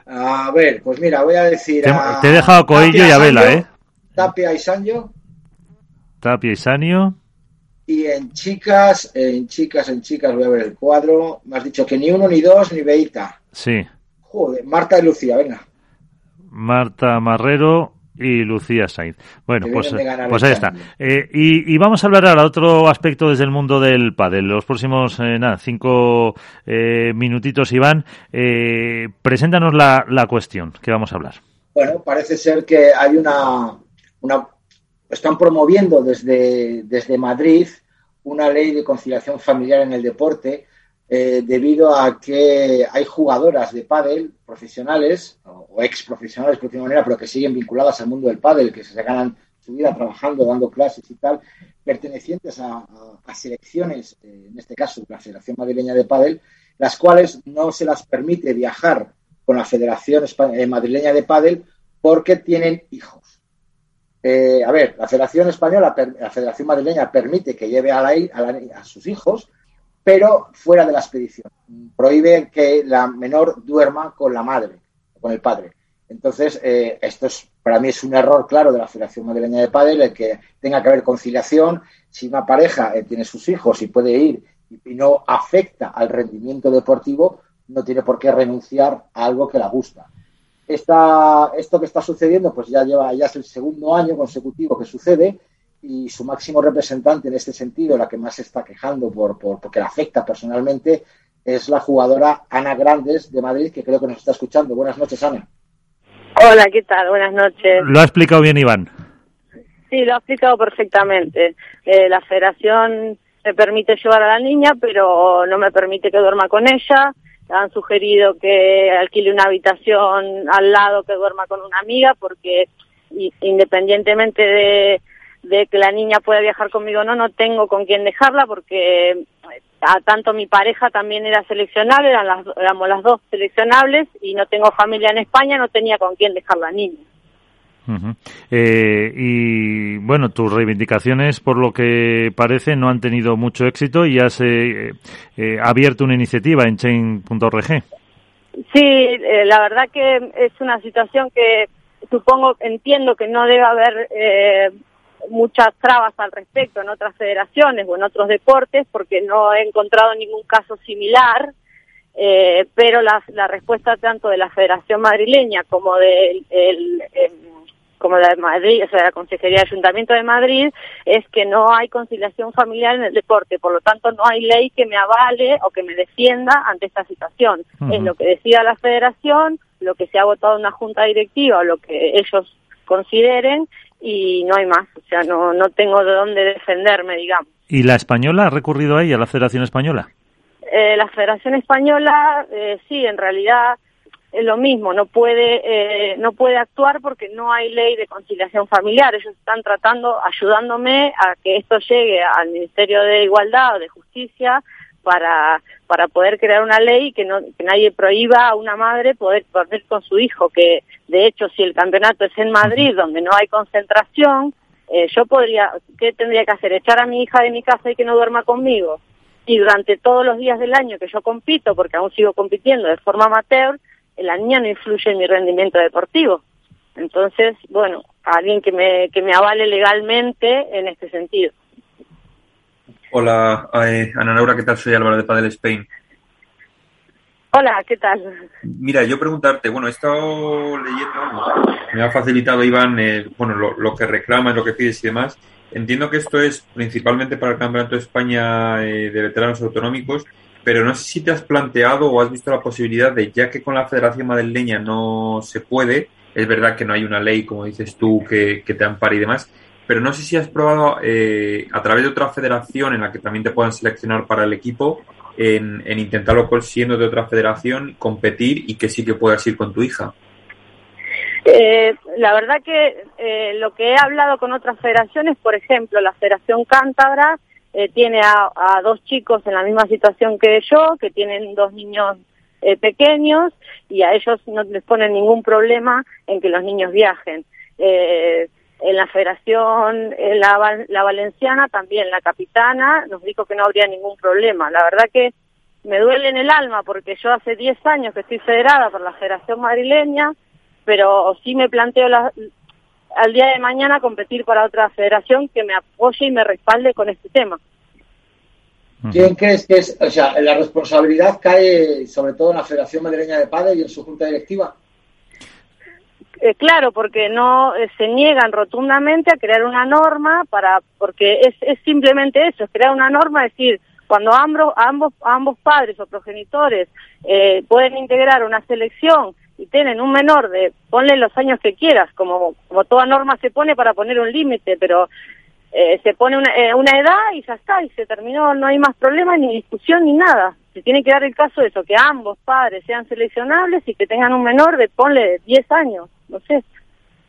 A ver, pues mira, voy a decir. Te, a... te he dejado Coello y a Vela, ¿eh? Tapia y Sanjo. Tapia y Sanio. Y en chicas, en chicas, en chicas, voy a ver el cuadro. Me has dicho que ni uno, ni dos, ni Beita. Sí. Joder, Marta y Lucía, venga. Marta Marrero y Lucía Sainz. Bueno, pues, pues ahí está. Eh, y, vamos a hablar ahora otro aspecto desde el mundo del pádel. Los próximos, eh, nada, cinco eh, minutitos, Iván. Preséntanos la, la cuestión que vamos a hablar. Bueno, parece ser que hay una, una están promoviendo desde, desde Madrid una ley de conciliación familiar en el deporte eh, debido a que hay jugadoras de pádel profesionales o ex profesionales por manera, pero que siguen vinculadas al mundo del pádel, que se ganan su vida trabajando, dando clases y tal, pertenecientes a, selecciones, eh, en este caso la Federación Madrileña de Pádel, las cuales no se las permite viajar con la Federación eh, Madrileña de Pádel porque tienen hijos. a ver, la Federación Española, la Federación Madrileña permite que lleve a, a sus hijos, pero fuera de la expedición. Prohíbe que la menor duerma con la madre, con el padre. Entonces, eh, esto es, para mí es un error claro de la Federación Madrileña de Padre, el que tenga que haber conciliación. Si una pareja eh, tiene sus hijos y puede ir y, no afecta al rendimiento deportivo, no tiene por qué renunciar a algo que la gusta. Esta, esto que está sucediendo, pues ya lleva, ya es el segundo año consecutivo que sucede y su máximo representante en este sentido, la que más se está quejando por, por, porque la afecta personalmente, es la jugadora Ana Grandes de Madrid, que creo que nos está escuchando. Buenas noches, Ana. Hola, ¿qué tal? Buenas noches. Lo ha explicado bien Iván. Sí, lo ha explicado perfectamente. Eh, la federación me permite llevar a la niña, pero no me permite que duerma con ella. Han sugerido que alquile una habitación al lado que duerma con una amiga, porque independientemente de de que la niña pueda viajar conmigo o no, no tengo con quién dejarla porque eh, a tanto mi pareja también era seleccionable, eran las, éramos las dos seleccionables y no tengo familia en España, no tenía con quién dejar la niña. Eh, y bueno, tus reivindicaciones, por lo que parece, no han tenido mucho éxito y has eh, abierto una iniciativa en chain.org. Sí, la verdad que es una situación que supongo, entiendo que no debe haber muchas trabas al respecto en otras federaciones o en otros deportes porque no he encontrado ningún caso similar, eh, pero la, la, respuesta tanto de la Federación Madrileña como de el, como la de Madrid, o sea, la Consejería de Ayuntamiento de Madrid, es que no hay conciliación familiar en el deporte, por lo tanto no hay ley que me avale o que me defienda ante esta situación. Es lo que decida la Federación, lo que se ha votado en una junta directiva o lo que ellos consideren y no hay más, o sea, no, no tengo de dónde defenderme, digamos. ¿Y la española ha recurrido ahí, a la Federación Española? Eh, la Federación Española, eh, sí, en realidad es lo mismo, no puede, eh, no puede actuar porque no hay ley de conciliación familiar. Ellos están tratando, ayudándome a que esto llegue al Ministerio de Igualdad o de Justicia para, para poder crear una ley que, no, que nadie prohíba a una madre poder dormir con su hijo, que de hecho si el campeonato es en Madrid, donde no hay concentración, eh, yo podría, ¿qué tendría que hacer? ¿Echar a mi hija de mi casa y que no duerma conmigo? Y durante todos los días del año que yo compito, porque aún sigo compitiendo de forma amateur, la niña no influye en mi rendimiento deportivo. Entonces, bueno, alguien que me, que me avale legalmente en este sentido. Hola, eh, Ana Laura, ¿qué tal? Soy Álvaro de Padel Spain. Hola, ¿qué tal? Mira, yo preguntarte, bueno, he estado leyendo, me ha facilitado Iván, eh, bueno, lo, que reclamas, lo que pides y demás. Entiendo que esto es principalmente para el Campeonato de España eh, de Veteranos Autonómicos, pero no sé si te has planteado o has visto la posibilidad de, ya que con la Federación Madrileña no se puede, es verdad que no hay una ley, como dices tú, que, que te ampare y demás, pero no sé si has probado eh, a través de otra federación en la que también te puedan seleccionar para el equipo, en, intentarlo siendo de otra federación, competir y que sí que puedas ir con tu hija. Eh, la verdad que eh, lo que he hablado con otras federaciones, por ejemplo, la Federación Cántabra tiene a, dos chicos en la misma situación que yo, que tienen dos niños pequeños y a ellos no les ponen ningún problema en que los niños viajen. En la federación, en la, la valenciana, también la capitana, nos dijo que no habría ningún problema. La verdad que me duele en el alma porque yo hace 10 años que estoy federada por la Federación Madrileña, pero sí me planteo la, al día de mañana competir para otra federación que me apoye y me respalde con este tema. ¿Quién crees que es, o sea, la responsabilidad cae sobre todo en la Federación Madrileña de Padres y en su junta directiva? Eh, claro, porque no eh, se niegan rotundamente a crear una norma para, porque es, es simplemente eso, es crear una norma, es decir, cuando ambos, ambos, ambos padres o progenitores eh, pueden integrar una selección y tienen un menor de, ponle los años que quieras, como, como toda norma se pone para poner un límite, pero eh, se pone una, eh, una edad y ya está, y se terminó, no hay más problema, ni discusión, ni nada. Se tiene que dar el caso de eso, que ambos padres sean seleccionables y que tengan un menor de, ponle, 10 años no sé.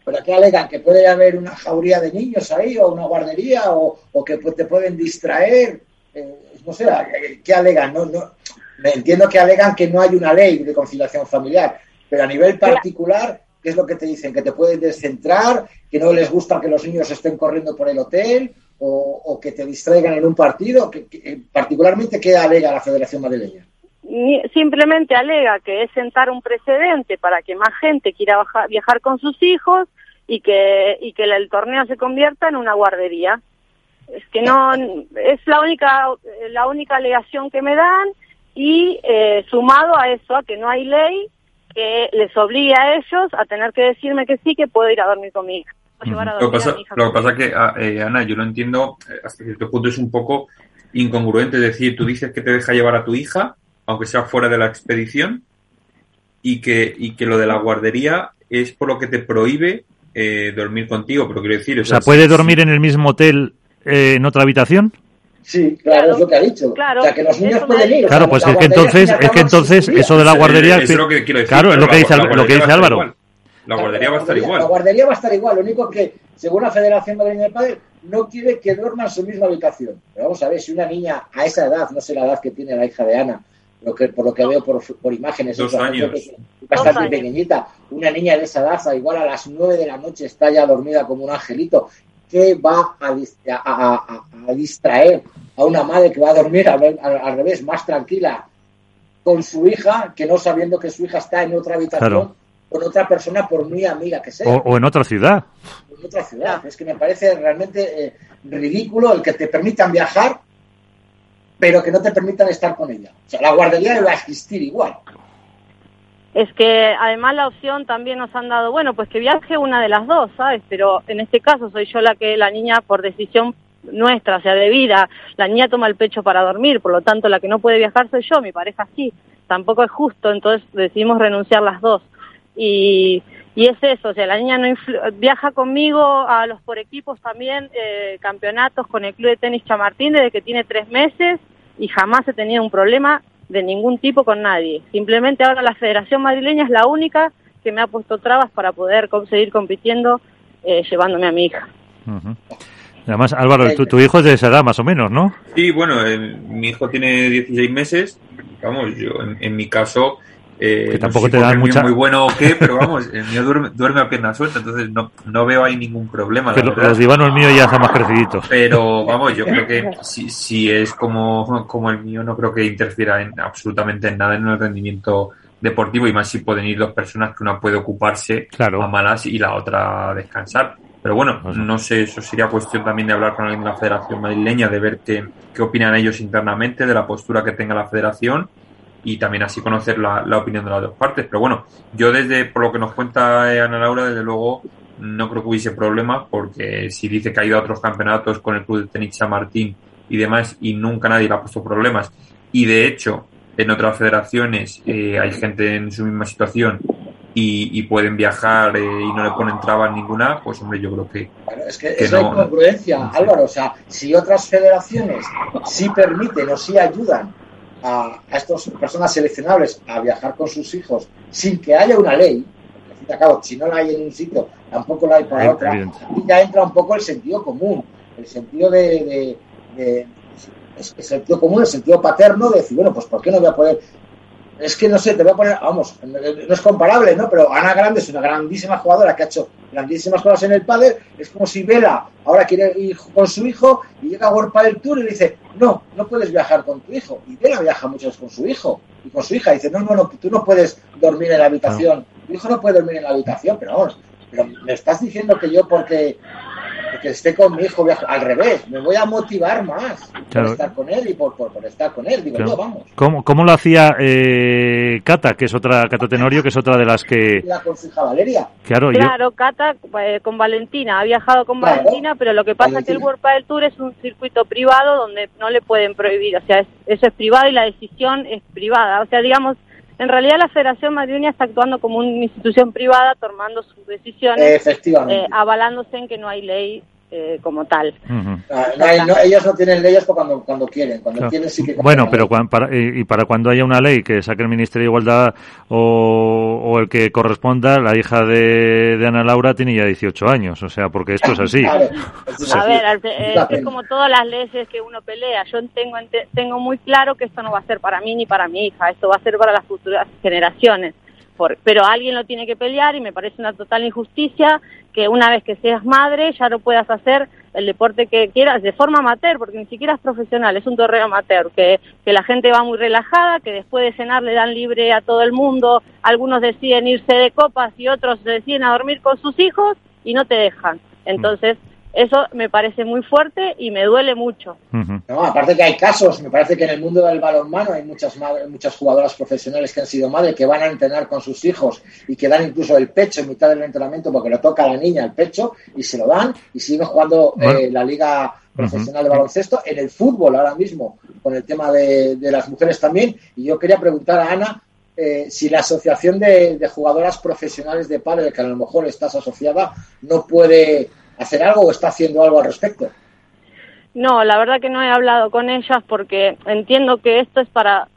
¿Pero qué alegan? ¿Que puede haber una jauría de niños ahí o una guardería o, o que te pueden distraer? Eh, no sé, ¿qué alegan? No, no, me entiendo que alegan que no hay una ley de conciliación familiar, pero a nivel particular, ¿qué es lo que te dicen? ¿Que te pueden descentrar? ¿Que no les gusta que los niños estén corriendo por el hotel? ¿O, que te distraigan en un partido? ¿Que, particularmente, ¿qué alega la Federación Madrileña? simplemente alega que es sentar un precedente para que más gente quiera viajar con sus hijos y que y que el torneo se convierta en una guardería es que no es la única la única alegación que me dan y eh, sumado a eso a que no hay ley que les obligue a ellos a tener que decirme que sí que puedo ir a dormir con mi hija. Lo, pasa, lo que pasa que ah, eh, Ana yo lo entiendo eh, hasta cierto punto es un poco incongruente es decir tú dices que te deja llevar a tu hija aunque sea fuera de la expedición, y que, y que lo de la guardería es por lo que te prohíbe eh, dormir contigo, pero quiero decir... O sea, ¿puede dormir en el mismo hotel eh, en otra habitación? Sí, claro, es lo que ha dicho. Claro, o sea, que los niños pueden ir. Claro, pues es que entonces, es que entonces eso de la guardería... Es, lo que quiero decir, claro, es lo que dice, lo que dice Álvaro. La guardería va a estar igual. La guardería va a estar igual. Lo único que, según la Federación Madrileña de Padres, no quiere que duerma en su misma habitación. Pero vamos a ver, si una niña a esa edad, no sé la edad que tiene la hija de Ana, lo que, por lo que veo por, por imágenes, Dos años. bastante pequeñita. Una niña de esa edad, igual a las nueve de la noche, está ya dormida como un angelito. ¿Qué va a, a, a, distraer a una madre que va a dormir al, al, revés, más tranquila, con su hija, que no sabiendo que su hija está en otra habitación? con otra persona, por muy amiga que sea. O, en otra ciudad. En otra ciudad. Es que me parece realmente eh, ridículo el que te permitan viajar, pero que no te permitan estar con ella. O sea, la guardería va a existir igual. Es que además la opción también nos han dado, bueno, pues que viaje una de las dos, ¿sabes? Pero en este caso soy yo la que la niña por decisión nuestra, o sea, de vida, la niña toma el pecho para dormir, por lo tanto la que no puede viajar soy yo, mi pareja sí, tampoco es justo, entonces decidimos renunciar las dos. Y, y es eso, o sea, la niña no viaja conmigo a los por equipos también, eh, campeonatos con el Club de Tenis Chamartín desde que tiene tres meses y jamás he tenido un problema de ningún tipo con nadie. Simplemente ahora la Federación Madrileña es la única que me ha puesto trabas para poder seguir compitiendo eh, llevándome a mi hija. Además, Álvaro, tu, hijo es de esa edad más o menos, ¿no? Sí, bueno, eh, mi hijo tiene 16 meses. Vamos, yo en, mi caso. Eh, que tampoco te dan mucha. muy bueno o qué, pero vamos, el mío duerme, a pierna suelta, entonces no, no veo ahí ningún problema. Pero los divanos míos ya están más creciditos. Pero vamos, yo creo que si, si es como, como el mío, no creo que interfiera en, absolutamente en nada en el rendimiento deportivo y más si pueden ir dos personas que una puede ocuparse a malas y la otra descansar. Pero bueno, no sé, eso sería cuestión también de hablar con alguien de la Federación Madrileña, de ver qué, qué opinan ellos internamente, de la postura que tenga la Federación y también así conocer la, opinión de las dos partes. Pero bueno, yo desde, por lo que nos cuenta Ana Laura, desde luego no creo que hubiese problema porque si dice que ha ido a otros campeonatos con el Club de Tenis San Martín y demás y nunca nadie le ha puesto problemas y de hecho en otras federaciones eh, hay gente en su misma situación y, pueden viajar eh, y no le ponen trabas ninguna, pues hombre, yo creo que... es que, es la incongruencia, Álvaro. O sea, si otras federaciones sí permiten o sí ayudan a, a estas personas seleccionables a viajar con sus hijos sin que haya una ley, si no la hay en un sitio, tampoco la hay para otra, y ya entra un poco el sentido común, el sentido de, de, el sentido común, el sentido paterno de decir, bueno, pues ¿por qué no voy a poder es que no sé, te voy a poner, vamos, no es comparable, ¿no? Pero Ana Grande es una grandísima jugadora que ha hecho grandísimas cosas en el pádel. Es como si Vela ahora quiere ir con su hijo y llega a World Padel Tour y le dice, no, no puedes viajar con tu hijo. Y Vela viaja mucho con su hijo y con su hija. Y dice, no, no, no, tú no puedes dormir en la habitación. Tu hijo no puede dormir en la habitación, pero vamos, pero me estás diciendo que yo porque que esté con mi hijo, al revés, me voy a motivar más por estar con él y por, por, estar con él, digo yo, vamos. ¿Cómo, ¿Cómo, lo hacía eh, Cata, que es otra, Cata Tenorio, que es otra de las que... La con su hija Valeria. Claro, claro Cata eh, con Valentina, ha viajado con Valentina, pero lo que pasa es que el World Padel Tour es un circuito privado donde no le pueden prohibir, o sea, eso es privado y la decisión es privada, o sea, digamos, en realidad la Federación Madrileña está actuando como una institución privada, tomando sus decisiones, eh, avalándose en que no hay ley eh, como tal. Ellos no tienen leyes cuando, cuando quieren, cuando sí que Bueno, pero para, y, para cuando haya una ley que saque el Ministerio de Igualdad o, el que corresponda, la hija de, Ana Laura tiene ya 18 años, o sea, porque esto es así. a ver, es como todas las leyes que uno pelea. Yo tengo, tengo muy claro que esto no va a ser para mí ni para mi hija, esto va a ser para las futuras generaciones pero alguien lo tiene que pelear y me parece una total injusticia que una vez que seas madre ya no puedas hacer el deporte que quieras de forma amateur, porque ni siquiera es profesional, es un torneo amateur, que, que la gente va muy relajada, que después de cenar le dan libre a todo el mundo, algunos deciden irse de copas y otros deciden a dormir con sus hijos y no te dejan. Entonces, eso me parece muy fuerte y me duele mucho. No, aparte que hay casos, me parece que en el mundo del balonmano hay muchas muchas jugadoras profesionales que han sido madres que van a entrenar con sus hijos y que dan incluso el pecho en mitad del entrenamiento porque le toca a la niña el pecho y se lo dan y siguen jugando eh, la liga profesional de baloncesto, en el fútbol ahora mismo, con el tema de, las mujeres también. Y yo quería preguntar a Ana eh, si la asociación de, de, jugadoras profesionales de padre, que a lo mejor estás asociada, no puede hacer algo o está haciendo algo al respecto? No, la verdad que no he hablado con ellas porque entiendo que esto es para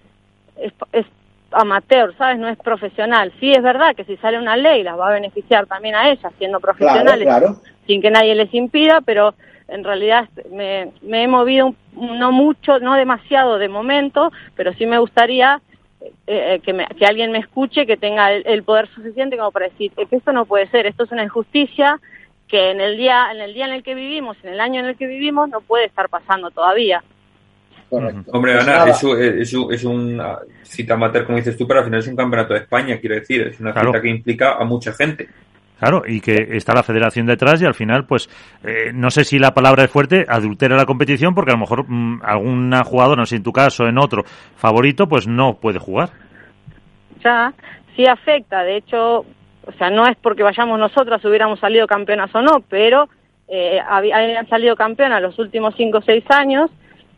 es, amateur, ¿sabes? No es profesional. Sí es verdad que si sale una ley las va a beneficiar también a ellas siendo profesionales, sin que nadie les impida, pero en realidad me, he movido no mucho, no demasiado de momento, pero sí me gustaría eh, eh, que, que, alguien me escuche, que tenga el, el, poder suficiente como para decir que esto no puede ser, esto es una injusticia, que en el día en el día en el que vivimos, en el año en el que vivimos, no puede estar pasando todavía. Correcto. Hombre, Pues Ana, es, un- es, es un ah, cita amateur, como dices tú, pero al final es un campeonato de España, quiero decir. Es una Claro. cita que implica a mucha gente. Claro, y que está la federación detrás y al final, pues, eh, no sé si la palabra es fuerte, adultera la competición porque a lo mejor mm, alguna jugadora, no sé, en tu caso, en otro, favorito, pues no puede jugar. ya sí afecta. De hecho, o sea, no es porque vayamos nosotras hubiéramos salido campeonas o no, pero eh, habí- habían salido campeonas los últimos cinco o seis años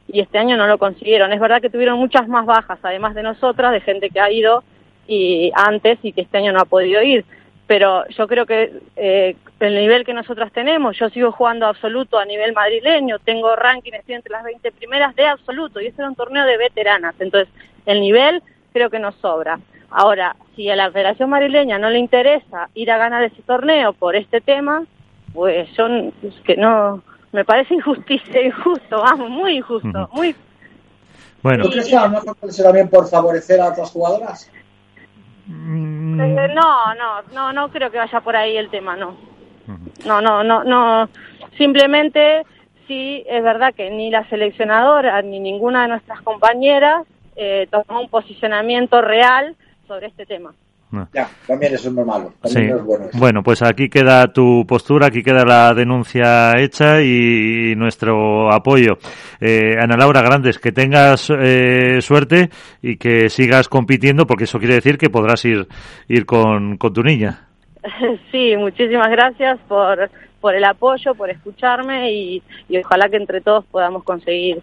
y este año no lo consiguieron. Es verdad que tuvieron muchas más bajas, además de nosotras, de gente que ha ido y antes y que este año no ha podido ir. Pero yo creo que eh, el nivel que nosotras tenemos, yo sigo jugando absoluto a nivel madrileño, tengo ranking, estoy entre las 20 primeras de absoluto y este era un torneo de veteranas. Entonces, el nivel creo que nos sobra. Ahora, si a la Federación Madrileña no le interesa ir a ganar ese torneo por este tema, pues yo n- es que no, me parece injusticia, injusto, vamos, muy injusto, muy Bueno, ¿Tú crees que a lo mejor puede ser también por favorecer a otras jugadoras? mm, Eh, no, no, no, no creo que vaya por ahí el tema, no. No, no, no, no. Simplemente sí es verdad que ni la seleccionadora ni ninguna de nuestras compañeras eh, tomó un posicionamiento real sobre este tema. Ya, también eso es malo. Sí. También no es bueno. eso. Bueno, pues aquí queda tu postura, aquí queda la denuncia hecha y nuestro apoyo. Eh, Ana Laura Grandes, que tengas eh, suerte y que sigas compitiendo, porque eso quiere decir que podrás ir, ir con, con tu niña. Sí, muchísimas gracias por, por el apoyo, por escucharme y, y ojalá que entre todos podamos conseguir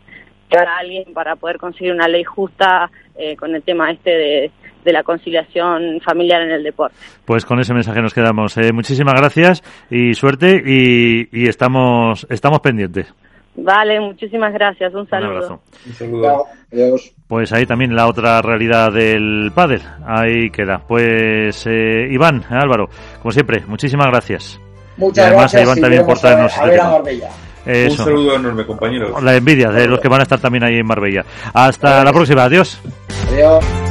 llegar a alguien para poder conseguir una ley justa eh, con el tema este de, de la conciliación familiar en el deporte. Pues con ese mensaje nos quedamos. Eh, muchísimas gracias y suerte y, y estamos, estamos pendientes. Vale, muchísimas gracias. Un Un saludo. abrazo. Un saludo. Adiós. Pues ahí también la otra realidad del pádel. Ahí queda. Pues eh, Iván, Álvaro, como siempre, muchísimas gracias. Muchas Y además gracias. Iván también por veremos a ver- traernos a este ver. Un saludo enorme, compañeros. La envidia de los que van a estar también ahí en Marbella. Hasta la próxima. Adiós. Adiós.